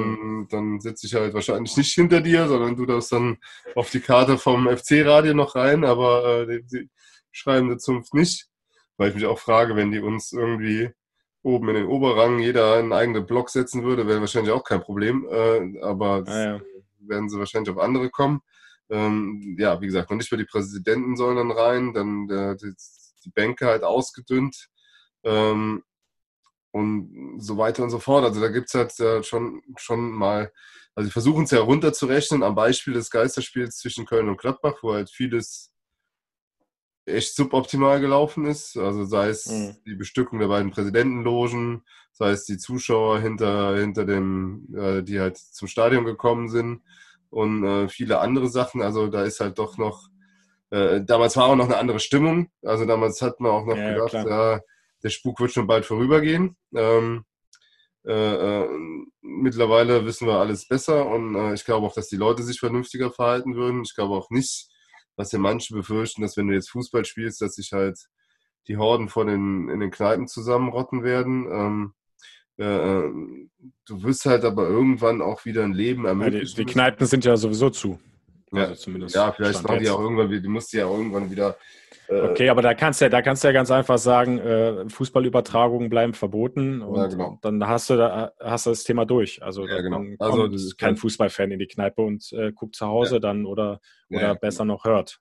dann, sitze ich halt wahrscheinlich nicht hinter dir, sondern du darfst dann auf die Karte vom FC-Radio noch rein, aber äh, die, die schreibende Zunft nicht. Weil ich mich auch frage, wenn die uns irgendwie oben in den Oberrang jeder einen eigenen Block setzen würde, wäre wahrscheinlich auch kein Problem. Äh, aber ah, ja werden sie wahrscheinlich auf andere kommen. Ähm, ja, wie gesagt, noch nicht mehr die Präsidenten sollen dann rein, dann der, die, die, Bänke halt ausgedünnt ähm, und so weiter und so fort. Also da gibt es halt äh, schon, schon mal, also versuchen es ja runterzurechnen am Beispiel des Geisterspiels zwischen Köln und Gladbach, wo halt vieles echt suboptimal gelaufen ist. Also sei es mhm. die Bestückung der beiden Präsidentenlogen, sei es die Zuschauer hinter, hinter dem, äh, die halt zum Stadion gekommen sind und äh, viele andere Sachen. Also da ist halt doch noch, äh, damals war auch noch eine andere Stimmung. Also damals hat man auch noch ja, gedacht, ja, der Spuk wird schon bald vorübergehen. Ähm, äh, äh, mittlerweile wissen wir alles besser und äh, ich glaube auch, dass die Leute sich vernünftiger verhalten würden. Ich glaube auch nicht, was ja manche befürchten, dass wenn du jetzt Fußball spielst, dass sich halt die Horden vor den, in den Kneipen zusammenrotten werden. Ähm, äh, du wirst halt aber irgendwann auch wieder ein Leben ermöglichen. Ja, die, die, Kneipen sind ja sowieso zu. Ja, also zumindest ja vielleicht machen die auch irgendwann, die musst du ja irgendwann wieder. Äh, okay, aber da kannst du ja, da kannst du ja ganz einfach sagen, äh, Fußballübertragungen bleiben verboten und ja, genau. dann hast du da, hast du das Thema durch. Also, ja, genau. also kein Fußballfan in die Kneipe und äh, guckt zu Hause dann oder, oder besser genau. noch hört.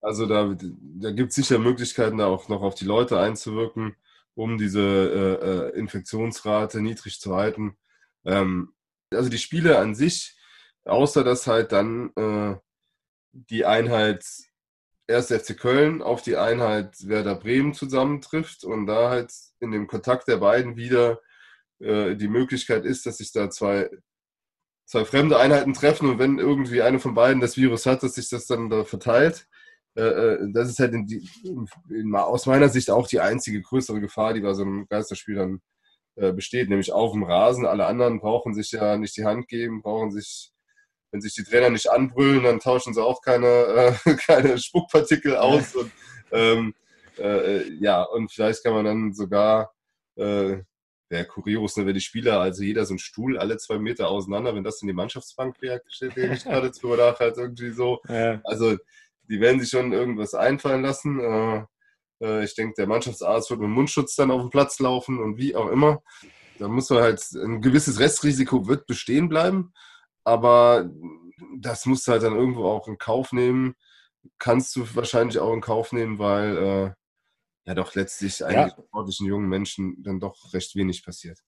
Also da, da gibt es sicher Möglichkeiten, da auch noch auf die Leute einzuwirken um diese äh, äh, Infektionsrate niedrig zu halten. Ähm, also die Spiele an sich, außer dass halt dann äh, die Einheit 1. FC Köln auf die Einheit Werder Bremen zusammentrifft und da halt in dem Kontakt der beiden wieder äh, die Möglichkeit ist, dass sich da zwei, zwei fremde Einheiten treffen und wenn irgendwie eine von beiden das Virus hat, dass sich das dann da verteilt. Äh, äh, das ist halt in die, in, aus meiner Sicht auch die einzige größere Gefahr, die bei so einem Geisterspiel dann äh, besteht, nämlich auf dem Rasen. Alle anderen brauchen sich ja nicht die Hand geben, brauchen sich, wenn sich die Trainer nicht anbrüllen, dann tauschen sie auch keine, äh, keine Spuckpartikel aus. Und, ähm, äh, ja, und vielleicht kann man dann sogar, äh, wäre kurios, ne, wenn die Spieler, also jeder so ein Stuhl alle zwei Meter auseinander, wenn das in die Mannschaftsbank wäre, steht ich gerade drüber nach, halt irgendwie so. Ja. Also die werden sich schon irgendwas einfallen lassen. Äh, äh, ich denke, der Mannschaftsarzt wird mit Mundschutz dann auf den Platz laufen und wie auch immer. Da muss man halt, ein gewisses Restrisiko wird bestehen bleiben, aber das musst du halt dann irgendwo auch in Kauf nehmen. Kannst du wahrscheinlich auch in Kauf nehmen, weil äh, ja doch letztlich eigentlich ja. sportlichen jungen Menschen dann doch recht wenig passiert.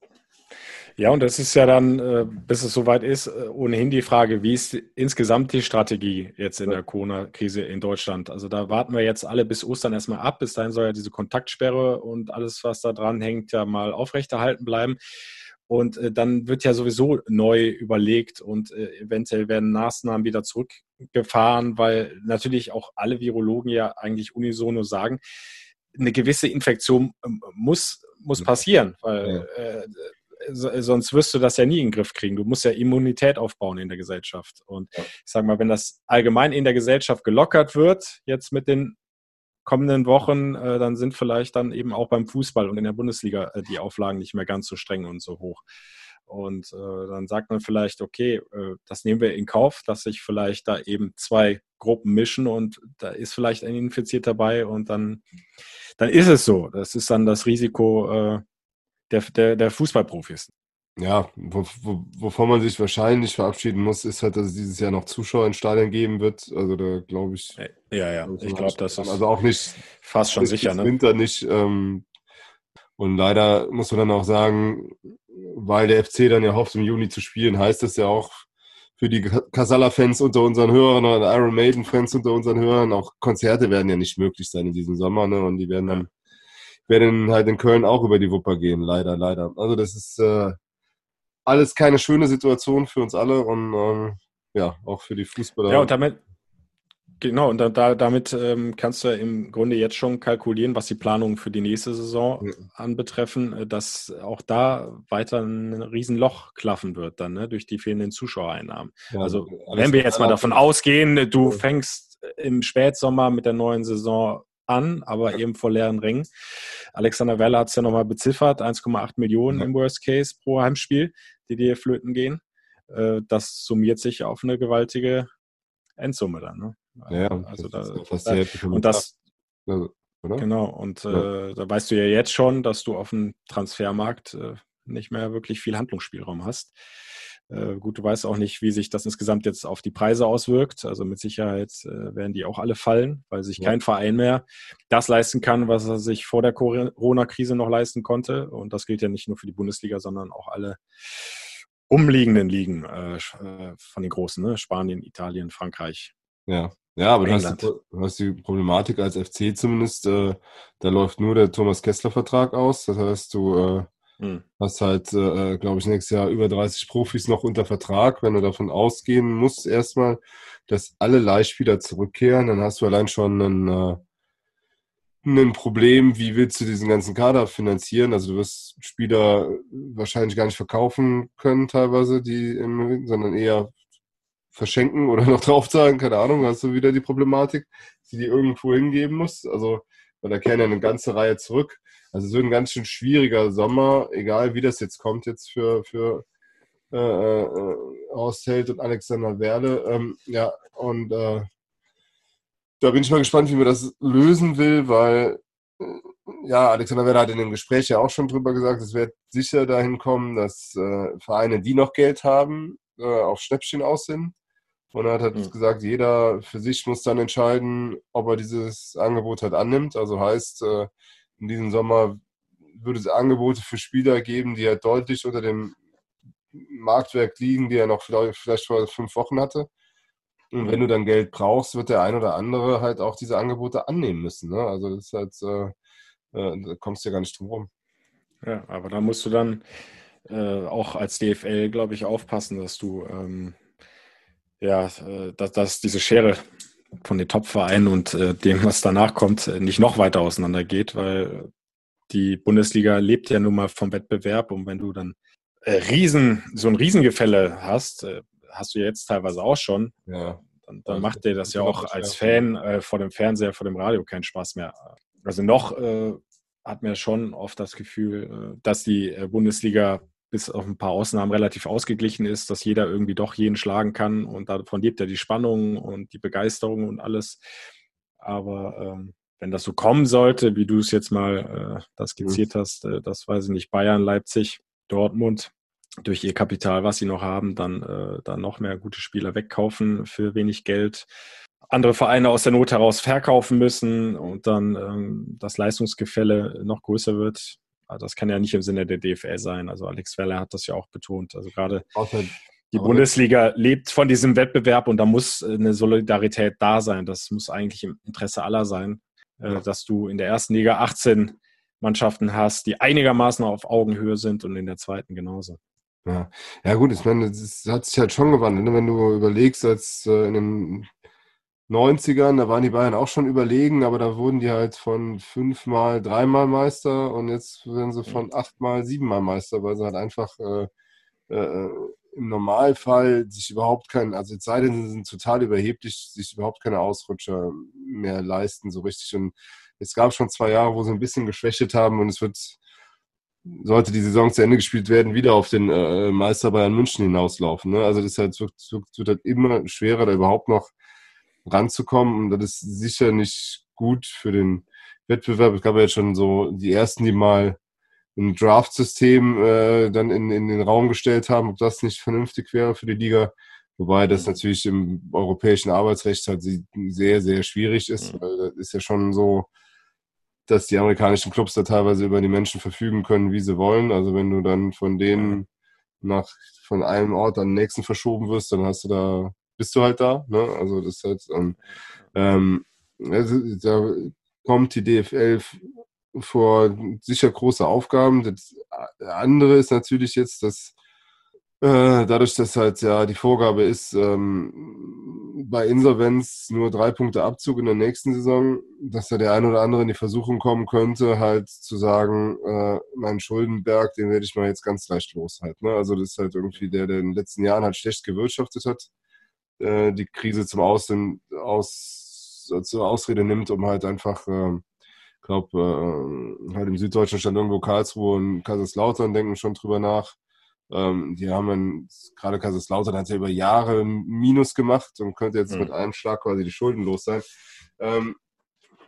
Ja, und das ist ja dann, äh, bis es soweit ist, äh, ohnehin die Frage, wie ist insgesamt die Strategie jetzt in der Corona-Krise in Deutschland? Also da warten wir jetzt alle bis Ostern erstmal ab. Bis dahin soll ja diese Kontaktsperre und alles, was da dran hängt, ja mal aufrechterhalten bleiben. Und äh, dann wird ja sowieso neu überlegt und eventuell werden Maßnahmen wieder zurückgefahren, weil natürlich auch alle Virologen ja eigentlich unisono sagen, eine gewisse Infektion ähm, muss, muss passieren, weil äh, sonst wirst du das ja nie in den Griff kriegen. Du musst ja Immunität aufbauen in der Gesellschaft. Und ich sage mal, wenn das allgemein in der Gesellschaft gelockert wird, jetzt mit den kommenden Wochen, äh, dann sind vielleicht dann eben auch beim Fußball und in der Bundesliga äh, die Auflagen nicht mehr ganz so streng und so hoch. Und äh, dann sagt man vielleicht, okay, äh, das nehmen wir in Kauf, dass sich vielleicht da eben zwei Gruppen mischen und da ist vielleicht ein Infizierter dabei und dann, dann ist es so. Das ist dann das Risiko, äh, der, der, der Fußballprofis. ja, wo, wo, wovon man sich wahrscheinlich verabschieden muss, ist halt, dass es dieses Jahr noch Zuschauer in Stadien geben wird. Also da glaube ich. Ja, ja, ich glaube, das ist also auch nicht fast schon sicher, ne? Winter nicht. Ähm, und leider muss man dann auch sagen, weil der FC dann ja hofft, im Juni zu spielen, heißt das ja auch für die Casala-Fans unter unseren Hörern oder Iron Maiden-Fans unter unseren Hörern, auch Konzerte werden ja nicht möglich sein in diesem Sommer, ne? Und die werden dann, werden halt in Köln auch über die Wupper gehen, leider, leider. Also das ist äh, alles keine schöne Situation für uns alle und ähm, ja, auch für die Fußballer. Ja, und damit, Genau, und da, damit ähm, kannst du im Grunde jetzt schon kalkulieren, was die Planungen für die nächste Saison ja. anbetreffen, äh, dass auch da weiter ein Riesenloch klaffen wird dann, ne, durch die fehlenden Zuschauereinnahmen. Ja, also wenn wir jetzt mal davon ausgehen, du fängst im Spätsommer mit der neuen Saison an, aber eben vor leeren Rängen. Alexander Werler hat es ja nochmal beziffert, 1,8 Millionen ja. im Worst Case pro Heimspiel, die dir flöten gehen. Äh, das summiert sich auf eine gewaltige Endsumme dann. Ne? Ja, also da, da und das, oder? Genau, und ja. äh, da weißt du ja jetzt schon, dass du auf dem Transfermarkt äh, nicht mehr wirklich viel Handlungsspielraum hast. Äh, gut, du weißt auch nicht, wie sich das insgesamt jetzt auf die Preise auswirkt. Also mit Sicherheit äh, werden die auch alle fallen, weil sich ja. kein Verein mehr das leisten kann, was er sich vor der Corona-Krise noch leisten konnte. Und das gilt ja nicht nur für die Bundesliga, sondern auch alle umliegenden Ligen äh, äh von den großen, ne? Spanien, Italien, Frankreich. Ja, ja, aber du hast, die, du hast, die, Problematik als FC zumindest, äh, da läuft nur der Thomas Kessler-Vertrag aus. Das heißt, du äh, hm. hast halt, äh, glaube ich, nächstes Jahr über 30 Profis noch unter Vertrag. Wenn du davon ausgehen musst, erstmal, dass alle Leihspieler zurückkehren, dann hast du allein schon ein, äh, ein Problem, wie willst du diesen ganzen Kader finanzieren? Also du wirst Spieler wahrscheinlich gar nicht verkaufen können, teilweise, die im, sondern eher verschenken oder noch draufzahlen, keine Ahnung, hast du wieder die Problematik, die die irgendwo hingeben muss. Also, weil da kehren ja eine ganze Reihe zurück. Also wird ein ganz schön schwieriger Sommer, egal wie das jetzt kommt jetzt für, für äh, äh, und Alexander Werle. Ähm, ja, und äh, da bin ich mal gespannt, wie man das lösen will, weil äh, ja, Alexander Werle hat in dem Gespräch ja auch schon drüber gesagt, es wird sicher dahin kommen, dass äh, Vereine, die noch Geld haben, äh, auf Schnäppchen aus sind und er hat halt mhm. gesagt, jeder für sich muss dann entscheiden, ob er dieses Angebot halt annimmt. Also heißt, äh, in diesem Sommer würde es Angebote für Spieler geben, die halt deutlich unter dem Marktwerk liegen, die er noch vielleicht vor fünf Wochen hatte. Und wenn du dann Geld brauchst, wird der ein oder andere halt auch diese Angebote annehmen müssen. Ne? Also das ist halt, äh, äh, da kommst du ja gar nicht drum rum. Ja, aber da musst du dann äh, auch als DFL, glaube ich, aufpassen, dass du ähm, ja, äh, dass, dass diese Schere von den Top-Vereinen und äh, dem, was danach kommt, äh, nicht noch weiter auseinandergeht, weil die Bundesliga lebt ja nun mal vom Wettbewerb und wenn du dann äh, Riesen, so ein Riesengefälle hast, äh, hast du jetzt teilweise auch schon, ja. dann, dann macht dir das ja auch als Fan äh, vor dem Fernseher, vor dem Radio keinen Spaß mehr. Also noch hat mir schon oft das Gefühl, dass die Bundesliga bis auf ein paar Ausnahmen relativ ausgeglichen ist, dass jeder irgendwie doch jeden schlagen kann und davon lebt ja die Spannung und die Begeisterung und alles. Aber ähm, wenn das so kommen sollte, wie du es jetzt mal äh, das mhm. skizziert mhm. hast, äh, das weiß ich nicht, Bayern, Leipzig, Dortmund, durch ihr Kapital, was sie noch haben, dann, äh, dann noch mehr gute Spieler wegkaufen für wenig Geld. Andere Vereine aus der Not heraus verkaufen müssen und dann ähm, das Leistungsgefälle noch größer wird, also das kann ja nicht im Sinne der DFL sein. Also Alex Weller hat das ja auch betont. Also gerade die Bundesliga lebt von diesem Wettbewerb und da muss eine Solidarität da sein. Das muss eigentlich im Interesse aller sein, äh, dass du in der ersten Liga 18 Mannschaften hast, die einigermaßen auf Augenhöhe sind und in der zweiten genauso. Ja, ja gut, ich meine, das hat sich halt schon gewandelt. Ne? Wenn du überlegst, als äh, in den 90ern, da waren die Bayern auch schon überlegen, aber da wurden die halt von fünfmal, dreimal Meister und jetzt werden sie von achtmal, siebenmal Meister, weil sie halt einfach äh, äh, im Normalfall sich überhaupt keinen, also es sei denn, sie sind total überheblich, sich überhaupt keine Ausrutscher mehr leisten, so richtig. Und es gab schon zwei Jahre, wo sie ein bisschen geschwächt haben und es wird, sollte die Saison zu Ende gespielt werden, wieder auf den äh, Meister Bayern München hinauslaufen. Ne? Also das halt, wird, wird halt immer schwerer, da überhaupt noch ranzukommen. Und das ist sicher nicht gut für den Wettbewerb. Es gab ja jetzt schon so die ersten, die mal ein Draft-System äh, dann in, in den Raum gestellt haben, ob das nicht vernünftig wäre für die Liga. Wobei das natürlich im europäischen Arbeitsrecht halt sehr, sehr schwierig ist. Weil das ist ja schon so, dass die amerikanischen Clubs da teilweise über die Menschen verfügen können, wie sie wollen. Also wenn du dann von denen nach von einem Ort an den nächsten verschoben wirst, dann hast du da, bist du halt da. Ne? Also das ist halt, ähm, ähm also da kommt die DFL vor sicher große Aufgaben. Das andere ist natürlich jetzt, dass äh, dadurch, dass halt ja die Vorgabe ist, ähm, bei Insolvenz nur drei Punkte Abzug in der nächsten Saison, dass da der ein oder andere in die Versuchung kommen könnte, halt zu sagen, äh, mein Schuldenberg, den werde ich mal jetzt ganz leicht los halt. Ne? Also das ist halt irgendwie der, der in den letzten Jahren halt schlecht gewirtschaftet hat, äh, die Krise zum Aus, aus, zur Ausrede nimmt, um halt einfach äh, glaube, äh, halt im Süddeutschen stand irgendwo Karlsruhe und Kaiserslautern denken schon drüber nach. Ähm, die haben gerade Kaiserslautern hat ja über Jahre Minus gemacht und könnte jetzt mhm. mit einem Schlag quasi die Schulden los sein. Ähm,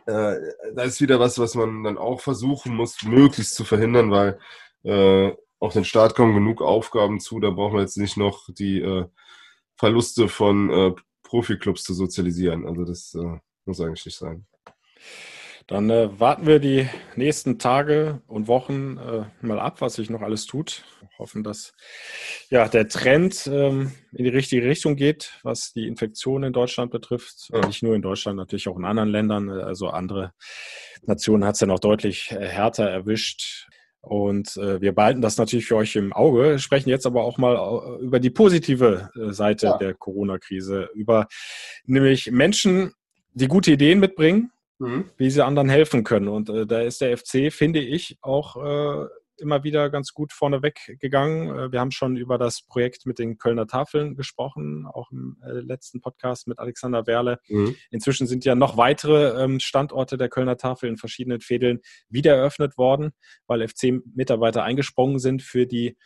äh, da ist wieder was, was man dann auch versuchen muss, möglichst zu verhindern, weil äh, auf den Staat kommen genug Aufgaben zu. Da brauchen wir jetzt nicht noch die äh, Verluste von äh, Profiklubs zu sozialisieren. Also das äh, muss eigentlich nicht sein. Dann äh, warten wir die nächsten Tage und Wochen äh, mal ab, was sich noch alles tut. Hoffen, dass ja, der Trend ähm, in die richtige Richtung geht, was die Infektion in Deutschland betrifft. Ja. Nicht nur in Deutschland, natürlich auch in anderen Ländern. Also andere Nationen hat es ja noch deutlich äh, härter erwischt. Und äh, wir behalten das natürlich für euch im Auge, sprechen jetzt aber auch mal äh, über die positive äh, Seite ja. der Corona-Krise, über nämlich Menschen, die gute Ideen mitbringen, mhm. wie sie anderen helfen können. Und äh, da ist der FC, finde ich, auch äh, immer wieder ganz gut vorneweg gegangen. Äh, wir haben schon über das Projekt mit den Kölner Tafeln gesprochen, auch im äh, letzten Podcast mit Alexander Werle. Mhm. Inzwischen sind ja noch weitere ähm, Standorte der Kölner Tafel in verschiedenen Fädeln wieder eröffnet worden, weil FC-Mitarbeiter eingesprungen sind für die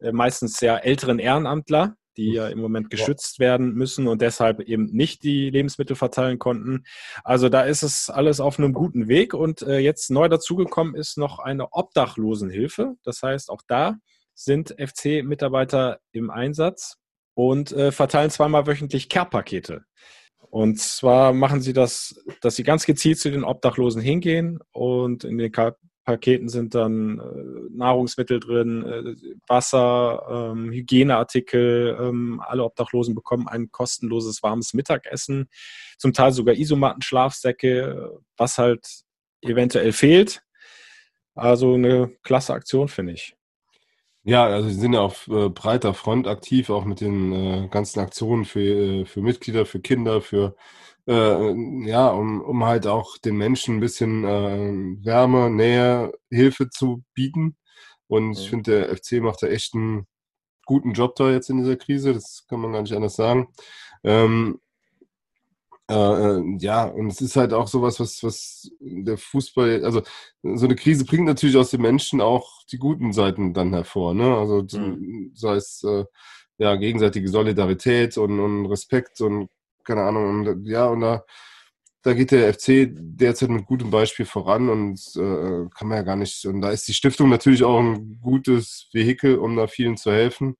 äh, meistens sehr älteren Ehrenamtler die ja im Moment geschützt werden müssen und deshalb eben nicht die Lebensmittel verteilen konnten. Also da ist es alles auf einem guten Weg und äh, jetzt neu dazugekommen ist noch eine Obdachlosenhilfe. Das heißt, auch da sind FC-Mitarbeiter im Einsatz und äh, verteilen zweimal wöchentlich Care-Pakete. Und zwar machen sie das, dass sie ganz gezielt zu den Obdachlosen hingehen und in den Paketen sind dann äh, Nahrungsmittel drin, äh, Wasser, ähm, Hygieneartikel. Ähm, alle Obdachlosen bekommen ein kostenloses warmes Mittagessen, zum Teil sogar Isomatten, Schlafsäcke, was halt eventuell fehlt. Also eine klasse Aktion, finde ich. Ja, also sie sind ja auf äh, breiter Front aktiv, auch mit den äh, ganzen Aktionen für, äh, für Mitglieder, für Kinder, für äh, ja, um, um halt auch den Menschen ein bisschen äh, Wärme, Nähe, Hilfe zu bieten. Und ich finde, der FC macht da echt einen guten Job da jetzt in dieser Krise, das kann man gar nicht anders sagen. Ähm, äh, äh, ja, und es ist halt auch sowas, was, was der Fußball, also so eine Krise bringt natürlich aus den Menschen auch die guten Seiten dann hervor, ne? Also mhm. sei es äh, ja gegenseitige Solidarität und, und Respekt und keine Ahnung. Und, ja, und da, da geht der FC derzeit mit gutem Beispiel voran und äh, kann man ja gar nicht. Und da ist die Stiftung natürlich auch ein gutes Vehikel, um da vielen zu helfen.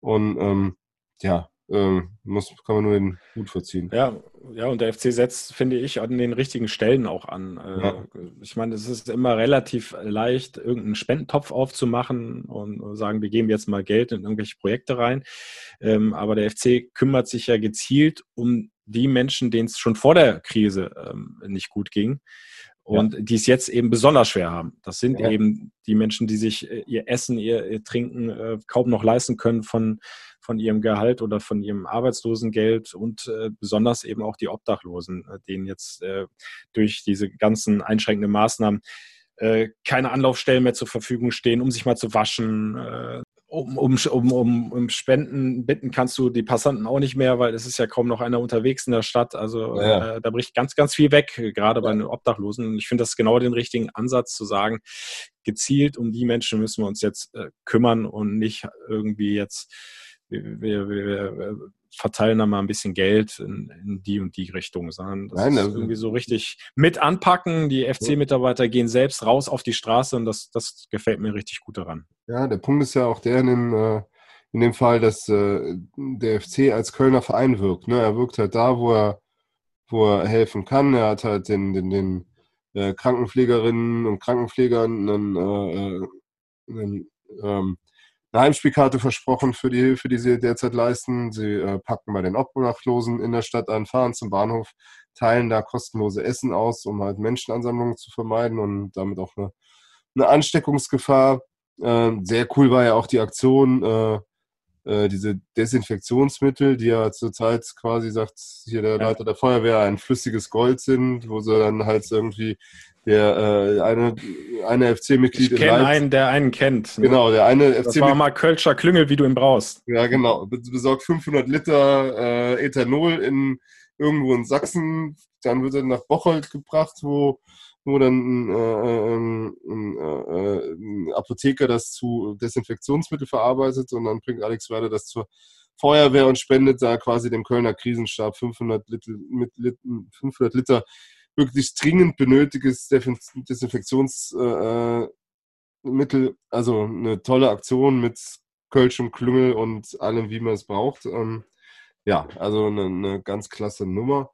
Und ähm, ja, ähm, muss, kann man nur den Hut verziehen. Ja, ja, und der FC setzt, finde ich, an den richtigen Stellen auch an. Äh, ja. Ich meine, es ist immer relativ leicht, irgendeinen Spendentopf aufzumachen und sagen, wir geben jetzt mal Geld in irgendwelche Projekte rein. Ähm, aber der FC kümmert sich ja gezielt um die Menschen, denen es schon vor der Krise ähm, nicht gut ging und ja. die es jetzt eben besonders schwer haben. Das sind ja. eben die Menschen, die sich äh, ihr Essen, ihr, ihr Trinken äh, kaum noch leisten können von, von ihrem Gehalt oder von ihrem Arbeitslosengeld und äh, besonders eben auch die Obdachlosen, äh, denen jetzt äh, durch diese ganzen einschränkenden Maßnahmen äh, keine Anlaufstellen mehr zur Verfügung stehen, um sich mal zu waschen, um, um, um, um Spenden bitten kannst du die Passanten auch nicht mehr, weil es ist ja kaum noch einer unterwegs in der Stadt. Also ja. äh, da bricht ganz, ganz viel weg, gerade bei den Obdachlosen. Und ich finde das genau den richtigen Ansatz zu sagen, gezielt um die Menschen müssen wir uns jetzt äh, kümmern und nicht irgendwie jetzt wir, wir, wir verteilen da mal ein bisschen Geld in, in die und die Richtung, sondern das Nein, ist also, irgendwie so richtig mit anpacken. Die FC-Mitarbeiter gehen selbst raus auf die Straße und das, das gefällt mir richtig gut daran. Ja, der Punkt ist ja auch der in dem, äh, in dem Fall, dass äh, der FC als Kölner Verein wirkt. Ne? Er wirkt halt da, wo er, wo er helfen kann. Er hat halt den, den, den äh, Krankenpflegerinnen und Krankenpflegern einen, einen ähm, eine Heimspielkarte versprochen für die Hilfe, die sie derzeit leisten. Sie äh, packen bei den Obdachlosen in der Stadt an, fahren zum Bahnhof, teilen da kostenlose Essen aus, um halt Menschenansammlungen zu vermeiden und damit auch eine, eine Ansteckungsgefahr. Äh, sehr cool war ja auch die Aktion, äh, äh, diese Desinfektionsmittel, die ja zurzeit quasi sagt, hier der Leiter der Feuerwehr ein flüssiges Gold sind, wo sie dann halt irgendwie der äh, eine, eine FC-Mitglied Ich kenne einen, der einen kennt. Ne? Genau, der eine FC. Das war mal Kölscher Klüngel, wie du ihn brauchst. Ja, genau. Besorgt 500 Liter äh, Ethanol in irgendwo in Sachsen. Dann wird er nach Bocholt gebracht, wo wo dann ein, äh, ein, ein, äh, ein, Apotheker das zu Desinfektionsmittel verarbeitet und dann bringt Alex Werder das zur Feuerwehr und spendet da quasi dem Kölner Krisenstab 500 Liter, mit, 500 Liter wirklich dringend benötigtes Desinfektionsmittel. Äh, also eine tolle Aktion mit Kölschem Klüngel und allem, wie man es braucht. Ähm, ja, also eine, eine, ganz klasse Nummer.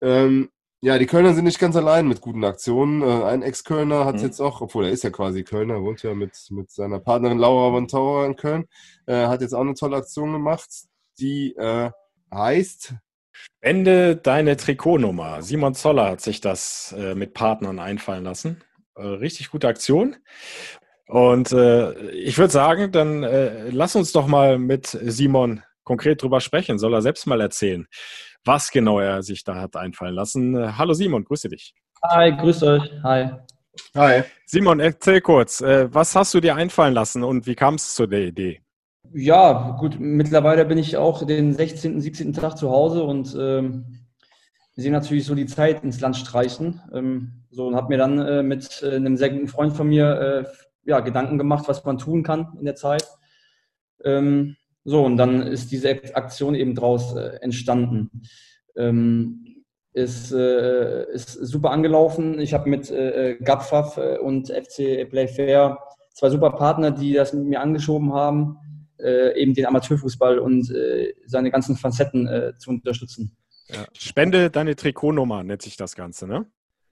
Ähm, ja, die Kölner sind nicht ganz allein mit guten Aktionen. Äh, ein Ex-Kölner hat mhm. jetzt auch, obwohl er ist ja quasi Kölner, wohnt ja mit, mit seiner Partnerin Laura von Tauer in Köln, äh, hat jetzt auch eine tolle Aktion gemacht, die äh, heißt Spende deine Trikotnummer. Simon Zoller hat sich das äh, mit Partnern einfallen lassen. Äh, richtig gute Aktion. Und äh, ich würde sagen, dann lass uns doch mal mit Simon konkret drüber sprechen. Soll er selbst mal erzählen was genau er sich da hat einfallen lassen. Hallo Simon, grüße dich. Hi, grüß euch. Hi. Hi. Simon, erzähl kurz, äh, was hast du dir einfallen lassen und wie kam es zu der Idee? Ja, gut, mittlerweile bin ich auch den 16., 17. Tag zu Hause und ähm, wir sehen natürlich so die Zeit ins Land streichen. Ähm, so und habe mir dann äh, mit äh, einem sehr guten Freund von mir äh, ja, Gedanken gemacht, was man tun kann in der Zeit. Ähm, so, und dann ist diese Aktion eben draus äh, entstanden. Ähm, ist, äh, ist super angelaufen. Ich habe mit äh, GAPFAF äh, und FC Playfair zwei super Partner, die das mit mir angeschoben haben, äh, eben den Amateurfußball und äh, seine ganzen Facetten äh, zu unterstützen. Ja. Spende deine Trikotnummer, nennt sich das Ganze, ne?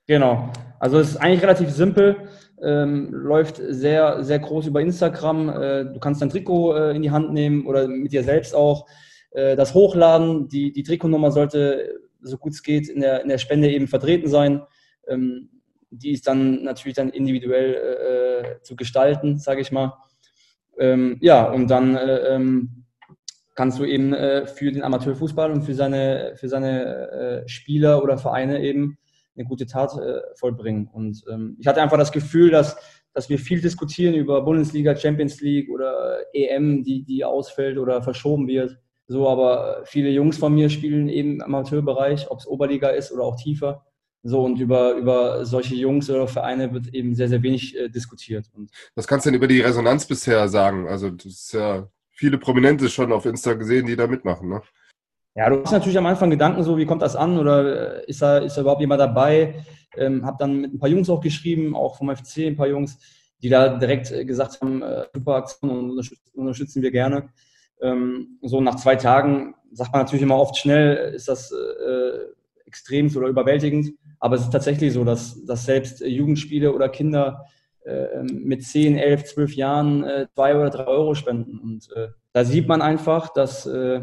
Genau. Also es ist eigentlich relativ simpel, ähm, läuft sehr, sehr groß über Instagram. Äh, du kannst dein Trikot äh, in die Hand nehmen oder mit dir selbst auch äh, das hochladen. Die, die Trikotnummer sollte, so gut es geht, in der, in der Spende eben vertreten sein. Ähm, die ist dann natürlich dann individuell äh, äh, zu gestalten, sage ich mal. Ähm, ja, und dann äh, ähm, kannst du eben für den Amateurfußball und für seine, für seine Spieler oder Vereine eben eine gute Tat äh, vollbringen. Und ähm, ich hatte einfach das Gefühl, dass, dass wir viel diskutieren über Bundesliga, Champions League oder EM, die, die ausfällt oder verschoben wird. So, aber viele Jungs von mir spielen eben im Amateurbereich, ob es Oberliga ist oder auch tiefer. So, und über, über solche Jungs oder Vereine wird eben sehr, sehr wenig äh, diskutiert. Und Was kannst du denn über die Resonanz bisher sagen? Also, das ist ja viele Prominente schon auf Insta gesehen, die da mitmachen, ne? Ja, du hast natürlich am Anfang Gedanken so, wie kommt das an oder äh, ist da, ist da überhaupt jemand dabei? Ähm, habe dann mit ein paar Jungs auch geschrieben, auch vom FC ein paar Jungs, die da direkt äh, gesagt haben, äh, super Aktion und unterstützen, wir gerne. Ähm, so nach zwei Tagen sagt man natürlich immer oft schnell, ist das äh, extrem oder überwältigend, aber es ist tatsächlich so, dass, dass selbst Jugendspiele oder Kinder äh, mit 10, 11, 12 Jahren äh, zwei oder drei Euro spenden. Und äh, da sieht man einfach, dass äh,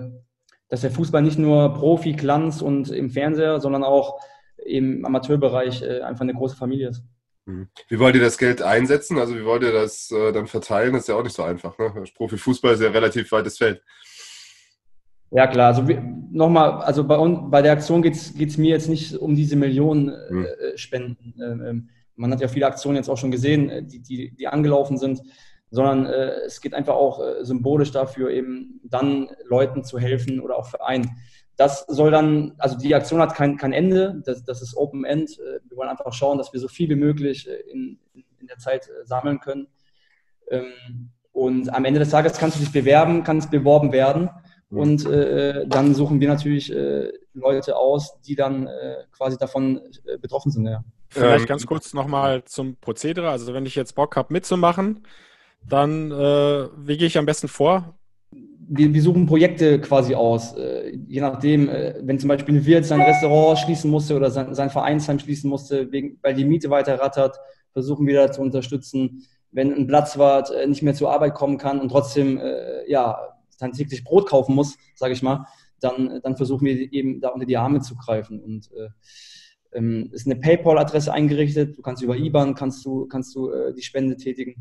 dass der Fußball nicht nur Profi, Glanz und im Fernseher, sondern auch im Amateurbereich äh, einfach eine große Familie ist. Mhm. Wie wollt ihr das Geld einsetzen? Also wie wollt ihr das äh, dann verteilen? Das ist ja auch nicht so einfach. Ne? Profifußball ist ja relativ weites Feld. Ja klar, also nochmal, also bei, bei der Aktion geht es mir jetzt nicht um diese Millionen äh, mhm. Spenden. Ähm, ähm, man hat ja viele Aktionen jetzt auch schon gesehen, äh, die, die, die angelaufen sind sondern äh, es geht einfach auch äh, symbolisch dafür, eben dann Leuten zu helfen oder auch Vereinen. Das soll dann, also die Aktion hat kein, kein Ende, das, das ist Open End. Äh, wir wollen einfach schauen, dass wir so viel wie möglich äh, in, in der Zeit äh, sammeln können. Ähm, und am Ende des Tages kannst du dich bewerben, kannst beworben werden. Und äh, dann suchen wir natürlich äh, Leute aus, die dann äh, quasi davon betroffen sind. Ja. Vielleicht ähm, ganz kurz nochmal zum Prozedere. Also wenn ich jetzt Bock habe mitzumachen, dann äh, wie gehe ich am besten vor? Wir, wir suchen Projekte quasi aus. Äh, je nachdem, wenn zum Beispiel ein Wirt sein Restaurant schließen musste oder sein, sein Vereinsheim schließen musste, wegen, weil die Miete weiter rattert, versuchen wir da zu unterstützen. Wenn ein Platzwart nicht mehr zur Arbeit kommen kann und trotzdem ja, sein täglich Brot kaufen muss, sage ich mal, dann, dann versuchen wir eben da unter die Arme zu greifen. Und äh, ähm, ist eine PayPal-Adresse eingerichtet. Du kannst über IBAN kannst du, kannst du äh, die Spende tätigen.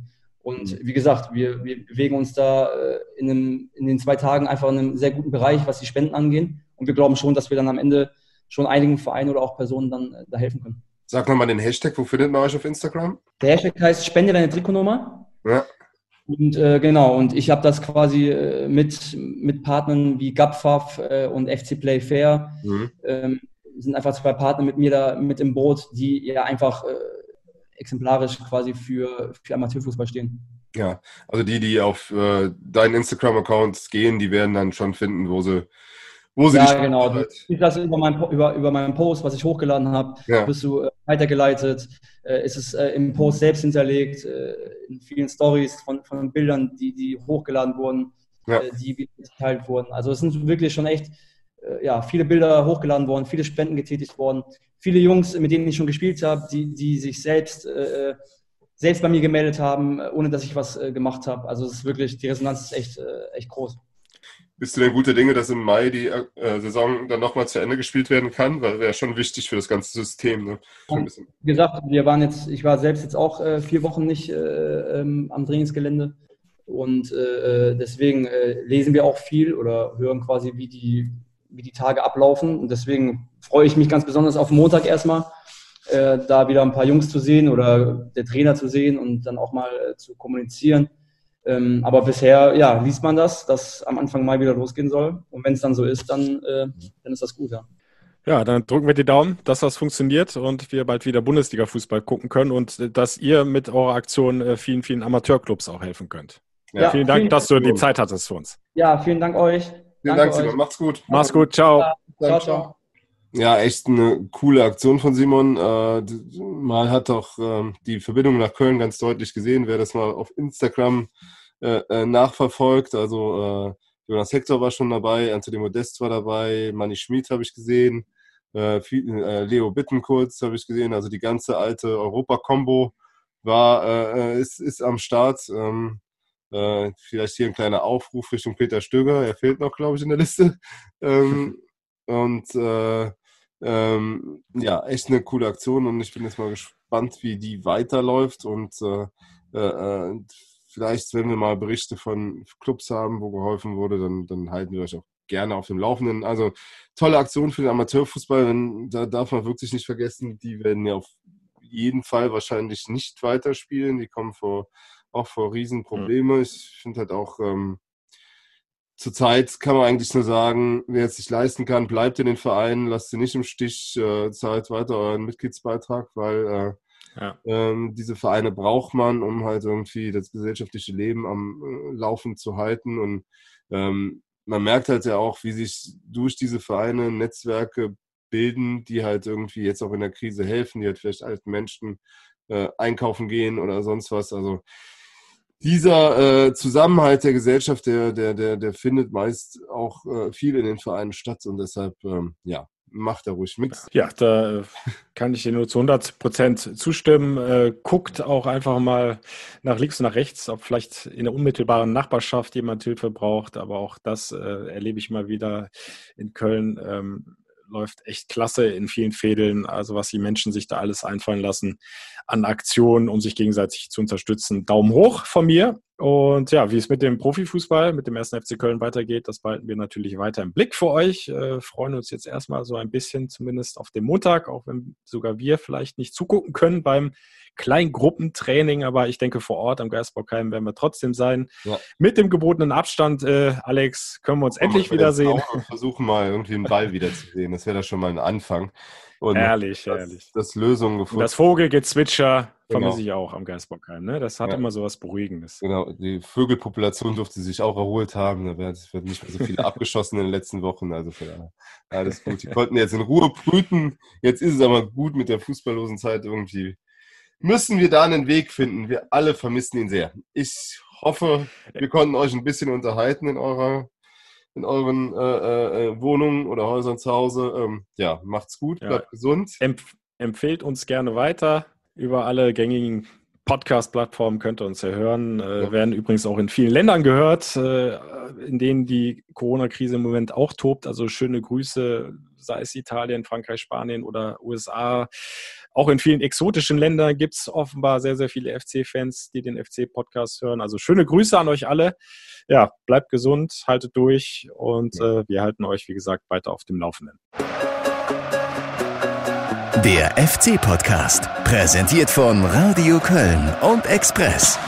Und mhm. wie gesagt, wir, wir bewegen uns da äh, in, einem, in den zwei Tagen einfach in einem sehr guten Bereich, was die Spenden angeht. Und wir glauben schon, dass wir dann am Ende schon einigen Vereinen oder auch Personen dann äh, da helfen können. Sag nochmal den Hashtag, wo findet man euch auf Instagram? Der Hashtag heißt Spende deine Trikotnummer. Ja. Und äh, genau, und ich habe das quasi äh, mit, mit Partnern wie GapFAF äh, und FC Play Fair, mhm. ähm, sind einfach zwei Partner mit mir da mit im Boot, die ja einfach äh, exemplarisch quasi für, für Amateurfußball stehen. Ja, also die, die auf äh, deinen Instagram-Account gehen, die werden dann schon finden, wo sie wo sie ja, genau. Du siehst das über, mein, über, über meinen Post, was ich hochgeladen habe, ja. bist du äh, weitergeleitet. Äh, ist es äh, im Post selbst hinterlegt, äh, in vielen Stories von, von Bildern, die, die hochgeladen wurden, ja. Äh, die geteilt wurden. Also es sind wirklich schon echt ja, viele Bilder hochgeladen worden, viele Spenden getätigt worden. Viele Jungs, mit denen ich schon gespielt habe, die, die sich selbst, selbst bei mir gemeldet haben, ohne dass ich was gemacht habe. Also es ist wirklich, die Resonanz ist echt, echt groß. Bist du denn guter Dinge, dass im Mai die äh, Saison dann nochmal zu Ende gespielt werden kann? Weil wäre schon wichtig für das ganze System. Ne? Wie gesagt, wir waren jetzt, ich war selbst jetzt auch äh, vier Wochen nicht äh, ähm, am Trainingsgelände. Und äh, äh, deswegen äh, lesen wir auch viel oder hören quasi, wie die, wie die Tage ablaufen. Und deswegen freue ich mich ganz besonders auf Montag erstmal, da wieder ein paar Jungs zu sehen oder der Trainer zu sehen und dann auch mal zu kommunizieren ähm, aber bisher, ja, liest man das, dass am Anfang Mai wieder losgehen soll. Und wenn es dann so ist, dann, äh, dann ist das gut, ja. Ja, dann drücken wir die Daumen, dass das funktioniert und wir bald wieder Bundesliga-Fußball gucken können und äh, dass ihr mit eurer Aktion äh, vielen, vielen Amateurclubs auch helfen könnt. Ja, ja vielen Dank, vielen dass du die Zeit hattest für uns. Ja, vielen Dank euch. Vielen Dank, Simon. Macht's gut. Mach's gut. Ciao. Ja, ciao, ciao. Ja, echt eine coole Aktion von Simon. Äh, man hat auch ähm, die Verbindung nach Köln ganz deutlich gesehen. Wer das mal auf Instagram äh, äh, nachverfolgt. Also äh, Jonas Hector war schon dabei, Anthony Modest war dabei, Manny Schmid habe ich gesehen, äh, viel, äh, Leo Bittenkurz habe ich gesehen. Also die ganze alte Europa-Kombo war äh, ist, ist am Start. Ähm, vielleicht hier ein kleiner Aufruf Richtung Peter Stöger. Er fehlt noch, glaube ich, in der Liste. Ähm, und ähm, ja, echt eine coole Aktion und ich bin jetzt mal gespannt, wie die weiterläuft und äh, äh, vielleicht, wenn wir mal Berichte von Clubs haben, wo geholfen wurde, dann, dann halten wir euch auch gerne auf dem Laufenden. Also tolle Aktion für den Amateurfußball. Wenn, da darf man wirklich nicht vergessen, die werden ja auf jeden Fall wahrscheinlich nicht weiterspielen. Die kommen vor, auch vor Riesenprobleme. Ich finde halt auch, ähm, zurzeit kann man eigentlich nur sagen, wer es sich leisten kann, bleibt in den Vereinen, lasst sie nicht im Stich, äh, zahlt weiter euren Mitgliedsbeitrag, weil äh, ja. Ähm, diese Vereine braucht man, um halt irgendwie das gesellschaftliche Leben am äh, Laufen zu halten. Und ähm, man merkt halt ja auch, wie sich durch diese Vereine Netzwerke bilden, die halt irgendwie jetzt auch in der Krise helfen, die halt vielleicht alten Menschen äh, einkaufen gehen oder sonst was. Also dieser äh, Zusammenhalt der Gesellschaft, der, der, der, der findet meist auch äh, viel in den Vereinen statt und deshalb, ähm, ja, macht da ruhig mit. Ja, da kann ich dir nur zu 100 Prozent zustimmen. Äh, guckt auch einfach mal nach links und nach rechts, ob vielleicht in der unmittelbaren Nachbarschaft jemand Hilfe braucht. Aber auch das äh, erlebe ich mal wieder in Köln. Ähm, läuft echt klasse in vielen Fädeln. Also was die Menschen sich da alles einfallen lassen an Aktionen, um sich gegenseitig zu unterstützen. Daumen hoch von mir. Und ja, wie es mit dem Profifußball, mit dem ersten FC Köln weitergeht, das behalten wir natürlich weiter im Blick für euch. Äh, freuen uns jetzt erstmal so ein bisschen zumindest auf den Montag, auch wenn sogar wir vielleicht nicht zugucken können beim Kleingruppentraining, aber ich denke vor Ort am Geistbockheim werden wir trotzdem sein. Ja. Mit dem gebotenen Abstand, äh, Alex, können wir uns Komm, endlich wiedersehen. Versuchen mal irgendwie einen Ball wiederzusehen. Das wäre da schon mal ein Anfang. Und herrlich, das, herrlich. Das Lösungen gefunden. Und das Vogelgezwitscher genau. vermisse ich auch am Geisbockheim. Ne? Das hat ja. immer so was Beruhigendes. Genau, die Vögelpopulation durfte sich auch erholt haben. Da werden nicht mehr so viele abgeschossen in den letzten Wochen. Also alles gut. Die konnten jetzt in Ruhe brüten. Jetzt ist es aber gut mit der fußballlosen Zeit irgendwie. Müssen wir da einen Weg finden? Wir alle vermissen ihn sehr. Ich hoffe, wir konnten euch ein bisschen unterhalten in eurer in euren äh, äh, äh, Wohnungen oder Häusern zu Hause. Ähm, ja, macht's gut, ja. bleibt gesund. Empf empfehlt uns gerne weiter über alle gängigen Podcast-Plattformen könnt ihr uns ja hören. Äh. Werden übrigens auch in vielen Ländern gehört, äh, in denen die Corona-Krise im Moment auch tobt. Also schöne Grüße, sei es Italien, Frankreich, Spanien oder USA. Auch in vielen exotischen Ländern gibt es offenbar sehr, sehr viele FC-Fans, die den FC-Podcast hören. Also schöne Grüße an euch alle. Ja, bleibt gesund, haltet durch und äh, wir halten euch, wie gesagt, weiter auf dem Laufenden. Der FC-Podcast, präsentiert von Radio Köln und Express.